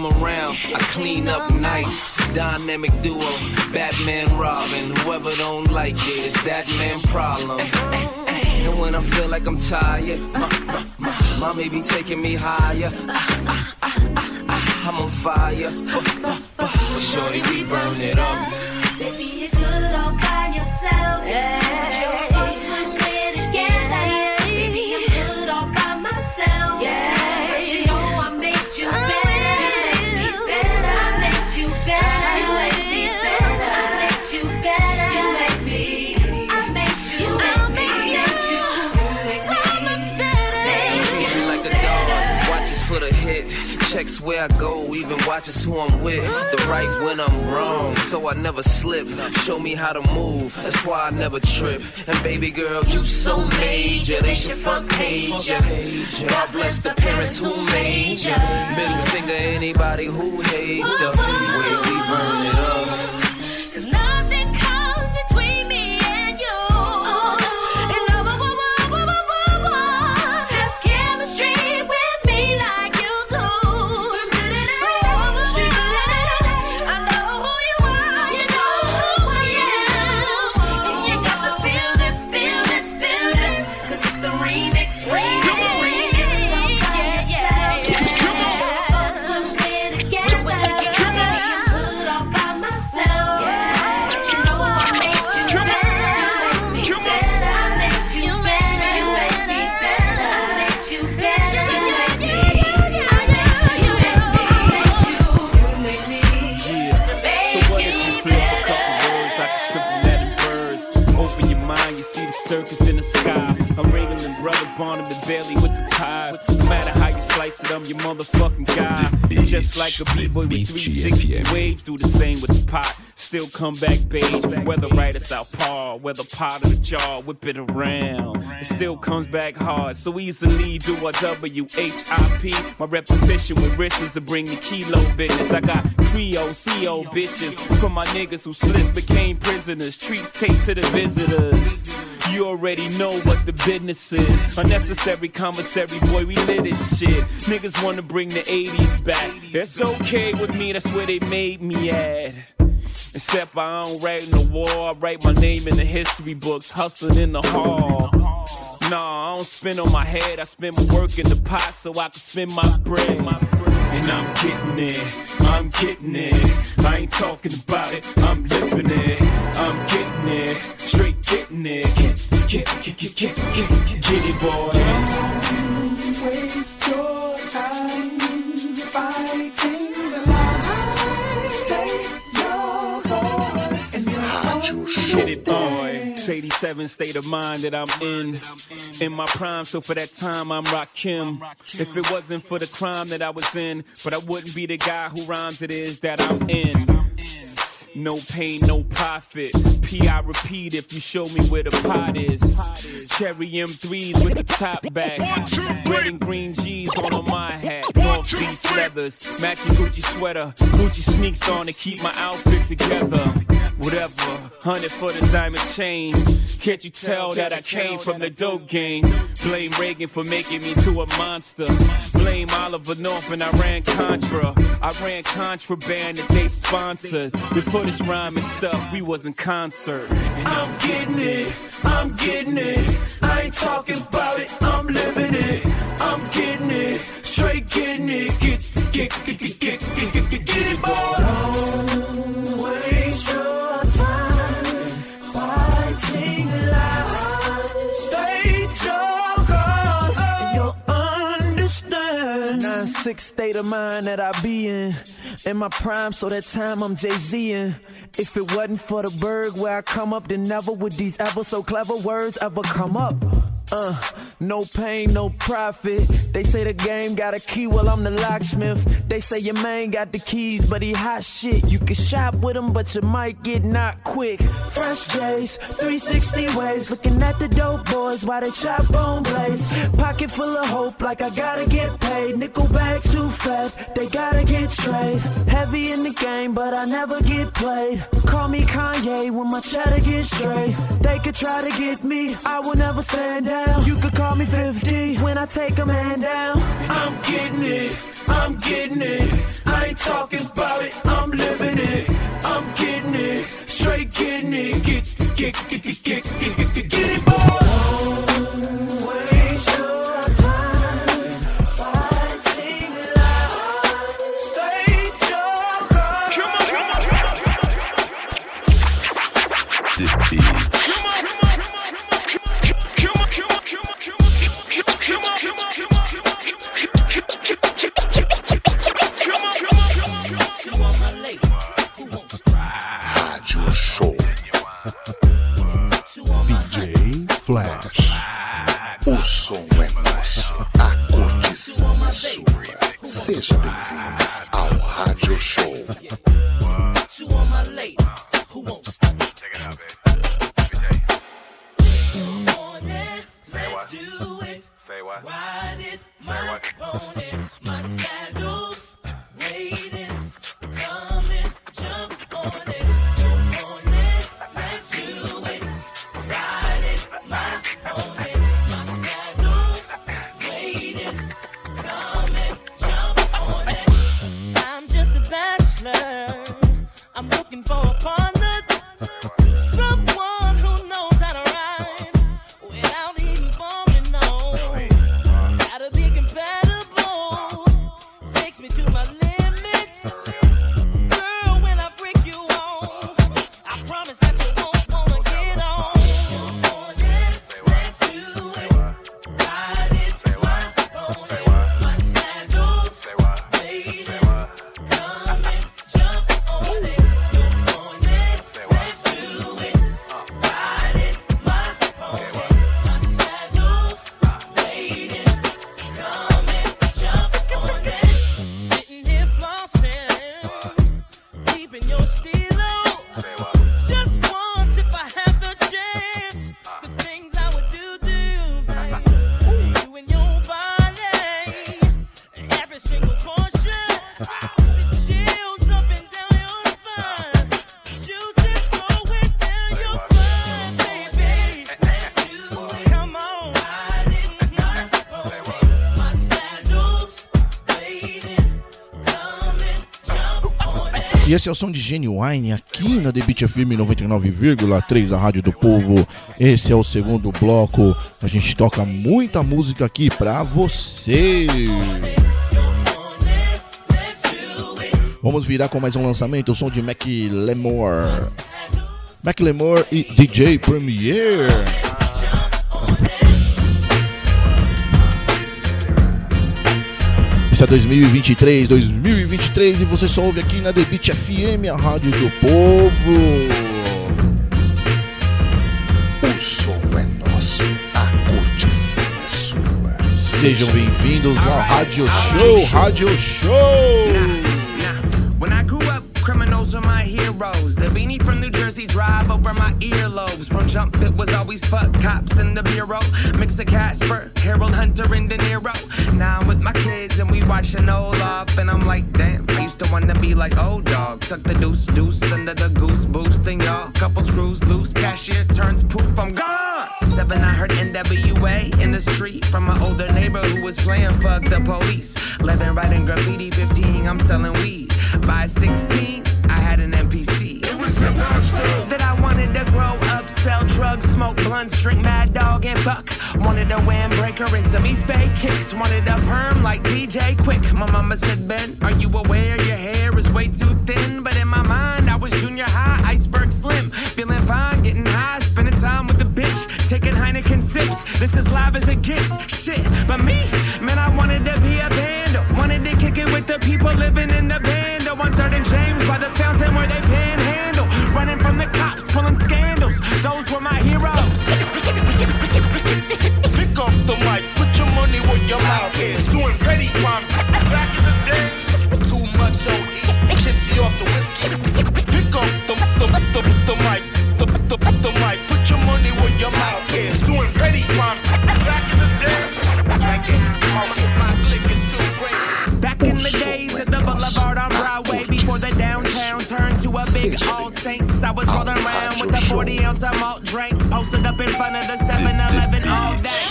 Come around, I clean up nice. Dynamic duo, Batman Robin. Whoever don't like it, it's that man problem. And when I feel like I'm tired, my, my, my, my be taking me higher. I'm on fire, shorty, we burn it up. Baby, you do it all by yourself. But where I go, even watches who I'm with. The right when I'm wrong, so I never slip. Show me how to move, that's why I never trip. And baby girl, you so major, they should front page ya. God bless the parents who made ya. Middle finger anybody who hate the way we burn it up. Just like a b-boy with 360 waves, do the same with the pot. Still come back beige, whether right or southpaw, whether pot or the jar, whip it around. It still comes back hard, so easily do a W-H-I-P. My repetition with wrists to bring the kilo business. I got Creole, CO bitches from my niggas who slipped, became prisoners. Treats taped to the visitors. You already know what the business is. Unnecessary commissary, boy, we lit this shit. Niggas wanna bring the 80s back. It's okay with me, that's where they made me at. Except I don't write in the wall, I write my name in the history books, hustling in the hall. Nah, I don't spin on my head, I spend my work in the pot so I can spend my bread. And I'm getting it, I'm getting it. I ain't talking about it, I'm living it. I'm getting it, straight getting it. Get, get, get, get, get, get, get it, boy. Waste your time fighting the lies. Get it, boy. It's 87 state of mind that I'm in. In my prime, so for that time, I'm Rakim. If it wasn't for the crime that I was in, but I wouldn't be the guy who rhymes it is that I'm in. No pain, no profit. P, I repeat if you show me where the pot is. Cherry M3s with the top back. Red and green G's on on my hat. North Beach leathers. Matching Gucci sweater. Gucci sneaks on to keep my outfit together. Whatever. Hundred for the diamond chain. Can't you tell that I came from the dope game? Blame Reagan for making me to a monster. Blame Oliver North and Iran Contra. I ran contraband that they sponsored. Before this rhyming stuff, we was in concert. I'm getting it, I'm getting it. Of mind that I be in. In my prime, so that time I'm Jay Z in. If it wasn't for the berg where I come up, then never would these ever so clever words ever come up. Uh, no pain, no profit. They say the game got a key, well, I'm the locksmith. They say your man got the keys, but he hot shit. You can shop with him, but you might get knocked quick. Fresh J's, 360 waves, looking at the dope boys while they chop bone blades. Pocket full of hope, like I gotta get paid. Nickel bags too fat, they gotta get straight. Heavy in the game, but I never get played. Call me Kanye when my cheddar gets straight. They could try to get me, I will never stand you could call me 50 when I take a man down. I'm getting it, I'm getting it. I ain't talking about it, I'm living it. I'm getting it, straight getting it. Get, get, get, get, get, get, get, get it, boy. Flash. O som é nosso, a curtição é sua. Seja bem-vindo ao Rádio Show. All my ladies who won't esse é o som de Genuine aqui na The Beat FM 99,3, a rádio do povo. Esse é o segundo bloco. A gente toca muita música aqui pra você. Vamos virar com mais um lançamento, o som de Mac Lemore. Mac Lemore e DJ Premier. É 2023, 2023 e você só ouve aqui na Beat FM, a rádio do povo. O som é nosso, a curtição é sua. Sejam bem-vindos ao Rádio Show, Rádio Show. When I grew up, criminals were my heroes. The beanie from New Jersey drive over my earlobes. Jump, it was always fuck cops in the bureau. Mix of Casper, Harold Hunter, and De Niro. Now I'm with my kids and we watching old off, and I'm like, damn, I used to wanna be like old dog. Tuck the deuce deuce under the goose boosting y'all. Couple screws loose, cashier turns poof, I'm gone. Seven, I heard NWA in the street from my older neighbor who was playing fuck the police. 11, writing graffiti, 15, I'm selling weed. By 16, That I wanted to grow up, sell drugs, smoke blunts, drink mad dog, and fuck. Wanted a windbreaker and some East Bay kicks. Wanted a perm like DJ Quik. My mama said, Ben, are you aware your hair is way too thin? But in my mind, I was junior high, iceberg slim. Feeling fine, getting high, spending time with the bitch. Taking Heineken sips. This is live as it gets. Shit, but me, man, I wanted to be a band. Wanted to kick it with the people living in the band. On third and James by the fountain where they Those were my heroes. Pick up the mic, put your money where your mouth is. Doing petty crimes back in the days. Too much OE, gypsy off the whiskey. Pick up the, the, the, the mic, the, the, the mic, put your money where your mouth is. Doing petty crimes back in the days. Drinking, my click is too great. Back in the days of the boulevard on Broadway, before the downtown turned to a big All Saints, I was rolling around with a 40 ounce of malt drink, posted up in front of the 7 Eleven all day.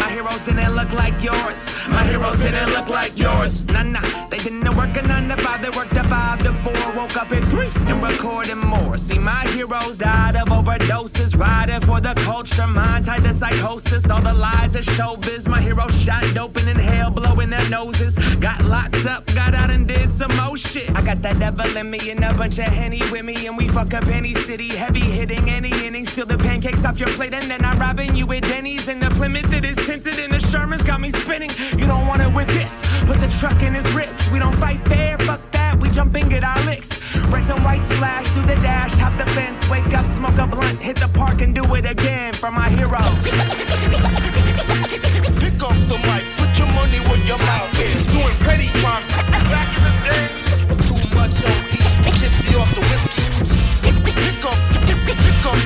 My heroes didn't look like yours. My heroes didn't look like yours. Nah, nah, they didn't work a 9 to 5, they worked a 5 to 4. Woke up at 3 and recording more. See, my heroes died of overdoses, riding for the culture, mind tied to psychosis. All the lies of showbiz. My heroes shot dope and inhale, blowing their noses. Got locked up, got out and did some more shit. I got that devil in me and a bunch of henny with me, and we fuck up any city. Heavy hitting any inning, steal the pancakes off your plate, and then I'm robbing you at Denny's. And the Plymouth that is tinted, and the Sherman's got me spinning. You don't want it with this. Put the truck in his we don't fight fair, fuck that. We jump jumping get our licks. Reds and white splash through the dash, hop the fence, wake up, smoke a blunt, hit the park and do it again for my hero. Pick up the mic, put your money where your mouth is. Doing petty crimes back in the day. Too much OE, tipsy off the whiskey. Pick up, pick up,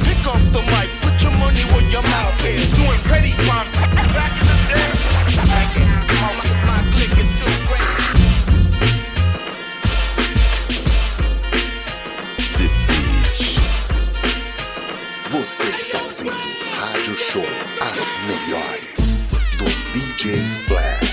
pick up the mic, put your money where your mouth is. Doing petty crimes back in the day. Você está ouvindo Rádio Show As Melhores do DJ Flash.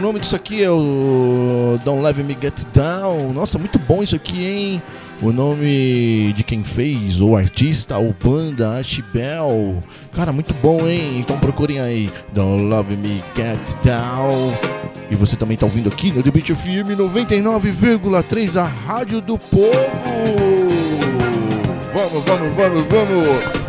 O nome disso aqui é o Don't Let Me Get Down. Nossa, muito bom isso aqui, hein? O nome de quem fez, o artista, o banda, Ashbel. Cara, muito bom, hein? Então procurem aí. Don't Love Me Get Down. E você também tá ouvindo aqui no The Beat FM 99,3, a rádio do povo. Vamos, vamos, vamos, vamos.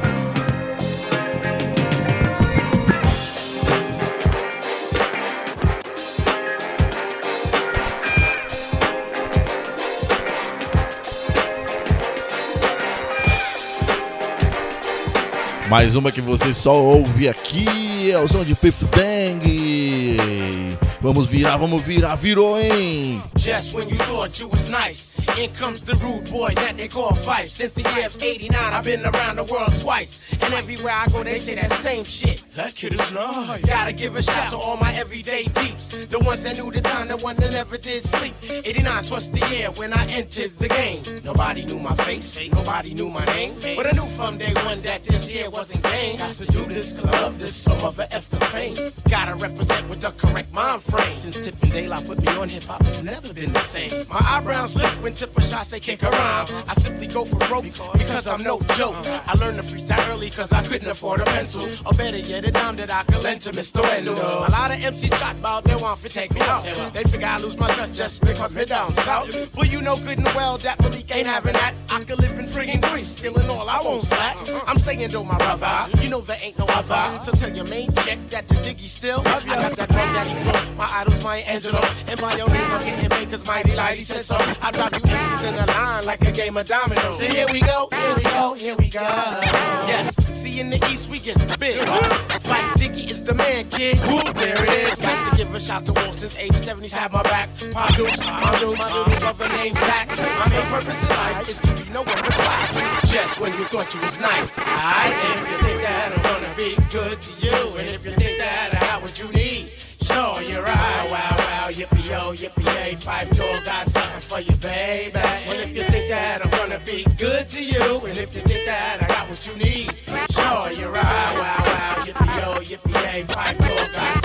Mais uma que você só ouve aqui é o som de Piff Dang. Vamos virar, vamos virar, virou, hein? Just when you thought you was nice, in comes the rude boy that they call Fife. Since the year of 89, I've been around the world twice. And everywhere I go, they say that same shit. That kid is nice. Gotta give a shout to all my everyday peeps. The ones that knew the time, the ones that never did sleep. 89 was the year when I entered the game. Nobody knew my face, nobody knew my name. But I knew from day one that this year wasn't game. Got to do this cause I love this, some other F the fame. Gotta represent with the correct mind frame. Since Tip and Daylight put me on hip hop, it's never been the same. My eyebrows lift when Tipper shots they kick a rhyme. I simply go for broke because I'm no joke. I learned to freestyle early cause I couldn't afford a pencil. Or better yet, a dime that I could lend to Mr. Wendell. A lot of MCs chat about they want to take me out. They figure I lose my touch just because me down south. But you know good and well that Malik ain't having that. I could live in friggin' Greece, stealing all I won't slack. I'm saying though, my brother, you know there ain't no other. So tell your main check that the diggy still. I got that drug daddy flow. My idol's my Angelo. And by your names, I'm getting cause Mighty Lighty said so. I drop you MCs in a line like a game of dominoes. So here we go, here we go, here we go. Yes, see in the East we get big. Phife Diggy is the man, kid. Whoop, there it is. Got to give a shout to Wolf since 87. He's had my back. Pop Dukes, my dude, my little brother named Zach. My main purpose in life is to be no one but black. Just when you thought you was nice. Alright, and if you think that I'm gonna be good to you, and if you think that I got what you need. Sure, you're right. Wow, wow, yippee yo, yippee yay. Phife Dawg got something for you, baby. Well, if you think that I'm gonna be good to you, and if you think that I got what you need, sure, you're right. Wow, wow, yippee yo, yippee yay. Phife Dawg got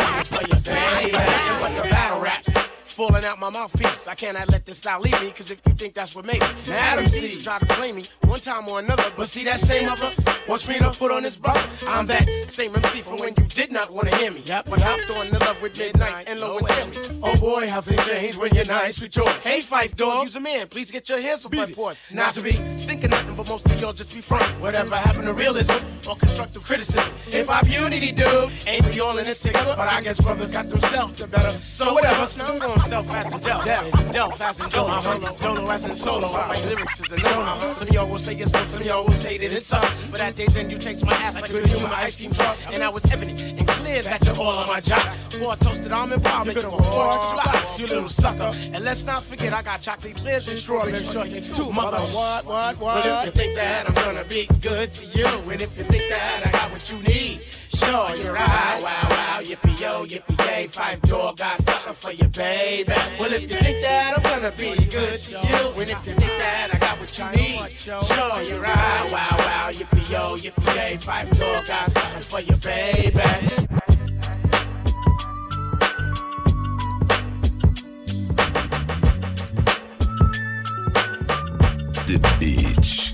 Falling out my mouthpiece. I cannot let this style leave me, cause if you think that's what made me, Adam C. Try to blame me one time or another, but see that same mother wants me to put on his brother. I'm that same MC from when you did not want to hear me. Yep, but hopped on the love with midnight and low and Timmy. Oh boy, how things change when you're nice with yours. Hey, Phife Dawg, use a man, please get your hands off my porch. Not to be stinking nothing, but most of y'all just be front. Whatever happened to realism or constructive criticism? Hip hop unity, dude. Ain't we all in this together? But I guess brothers got themselves the better. So whatever, now I'm going self as in Del. Delph as in Dolo. Uh-huh. Dolo as in solo. I write lyrics as a no. Some of y'all will say it's so, some of y'all will say that it sucks. But at days end, you chase my ass like a human ice cream truck. And I was evident and clear that you're all on my job. For a toasted almond pie, make you a four. You little sucker. And let's not forget, I got chocolate clears and strawberry shortcakes too, mother. What, what, what? But if you think that I'm gonna be good to you, and if you think that I got what you need, sure, you're right. Wow, wow, yippee yo, yippee yay. Phife Dawg got something for you, baby. Well, if you think that I'm gonna be good to you, and if you think that I got what you need, sure, you're right. Wow, wow, yippee yo, yippee yay. Phife Dawg got something for you, baby. The Beach.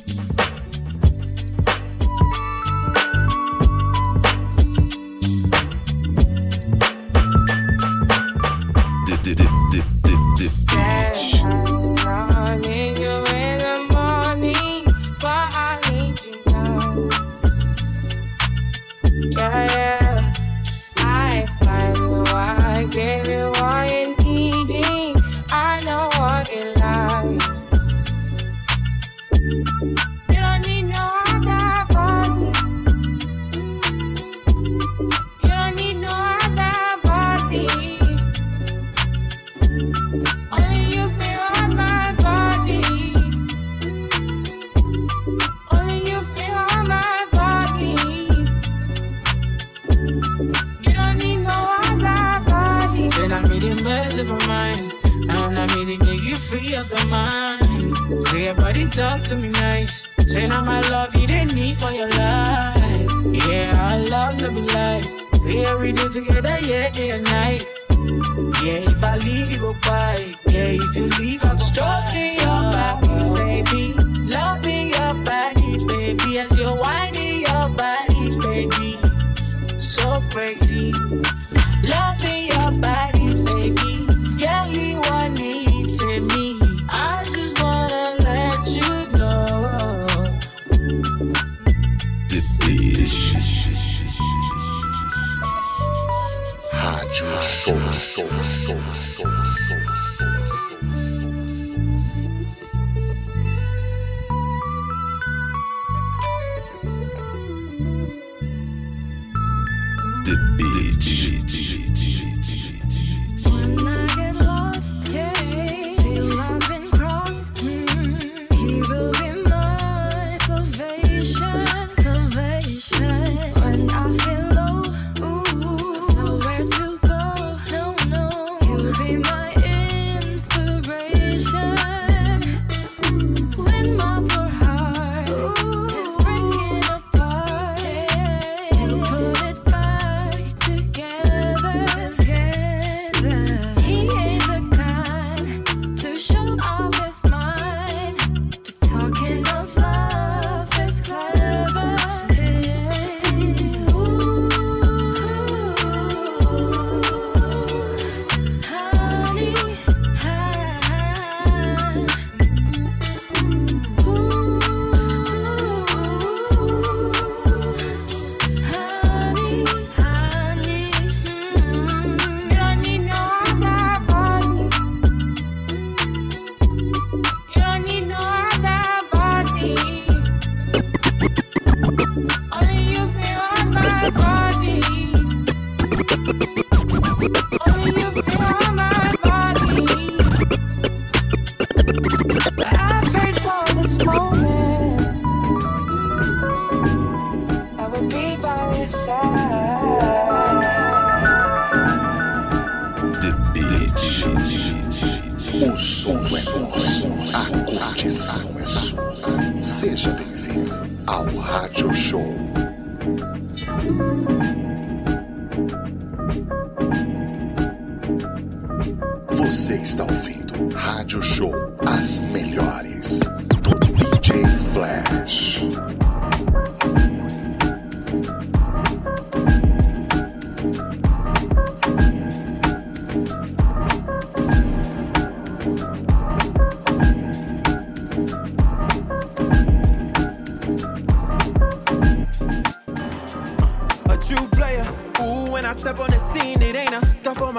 Yeah, yeah. I finally know I gave you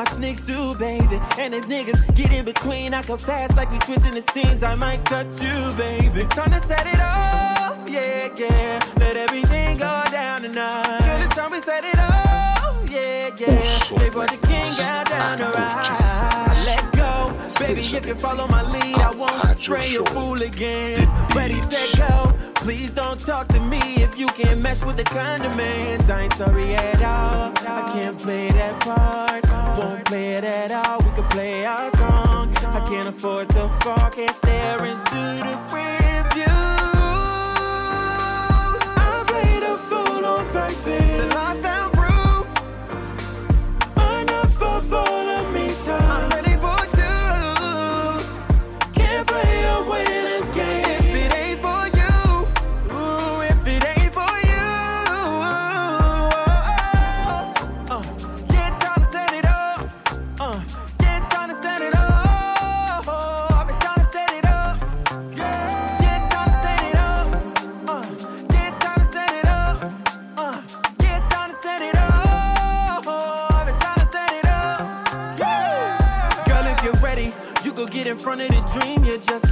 my sneaks too, baby. And if niggas get in between, I can fast like we switching the scenes. I might cut you, baby. It's time to set it off, yeah, yeah. Let everything go down tonight. Girl, it's time we set it off, yeah, yeah. Playboy the king got down to ride. Let go, baby. If you follow my lead, I won't stray a fool again. Ready, set, go. Please don't talk to me if you can't mesh with the condiments. I ain't sorry at all. I can't play that part. Won't play it at all. We can play our song. I can't afford to fall. Can't stare into the rear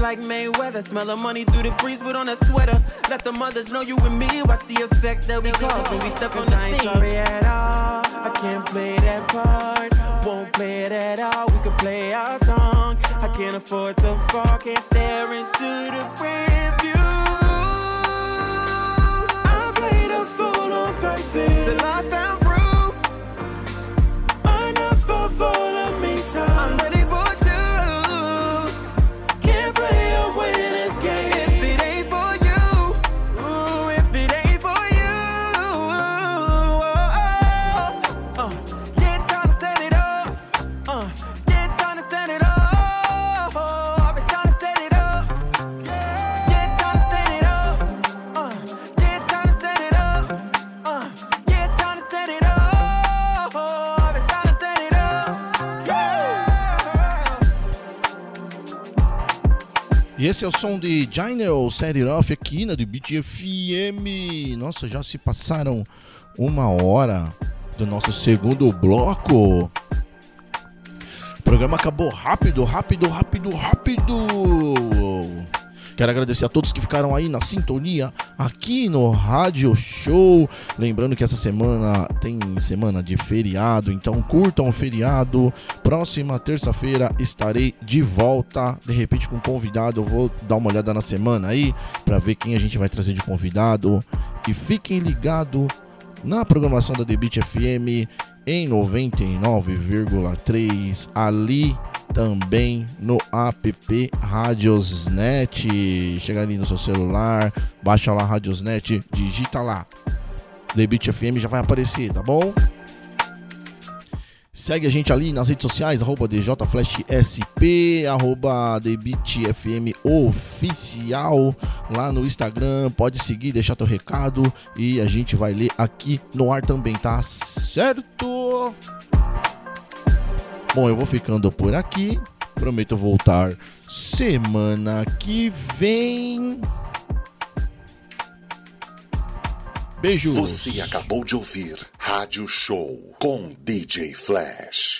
like Mayweather. Smell the money through the breeze, put on a sweater. Let the mothers know you and me. Watch the effect that we cause when we step on the I ain't sorry at all. I can't play that part. Won't play it at all. We could play our song. I can't afford to fall. Can't stare into the rear view. I played a fool on purpose. Till I found esse é o som de Jinel Set aqui na Beat FM. Nossa, já se passaram uma hora do nosso segundo bloco. O programa acabou rápido, rápido, rápido, rápido. Quero agradecer a todos que ficaram aí na sintonia aqui no Rádio Show. Lembrando que essa semana tem semana de feriado, então curtam o feriado. Próxima terça-feira estarei de volta, de repente com convidado. Eu vou dar uma olhada na semana aí para ver quem a gente vai trazer de convidado. E fiquem ligados na programação da Beat FM em 99,3 ali também no app Radiosnet. Chega ali no seu celular, baixa lá Radiosnet, digita lá. Beat FM já vai aparecer, tá bom? Segue a gente ali nas redes sociais, arroba DJFlashSP, arroba Oficial, lá no Instagram. Pode seguir, deixar teu recado e a gente vai ler aqui no ar também, tá certo? Bom, eu vou ficando por aqui. Prometo voltar semana que vem. Beijos. Você acabou de ouvir Rádio Show com DJ Flash.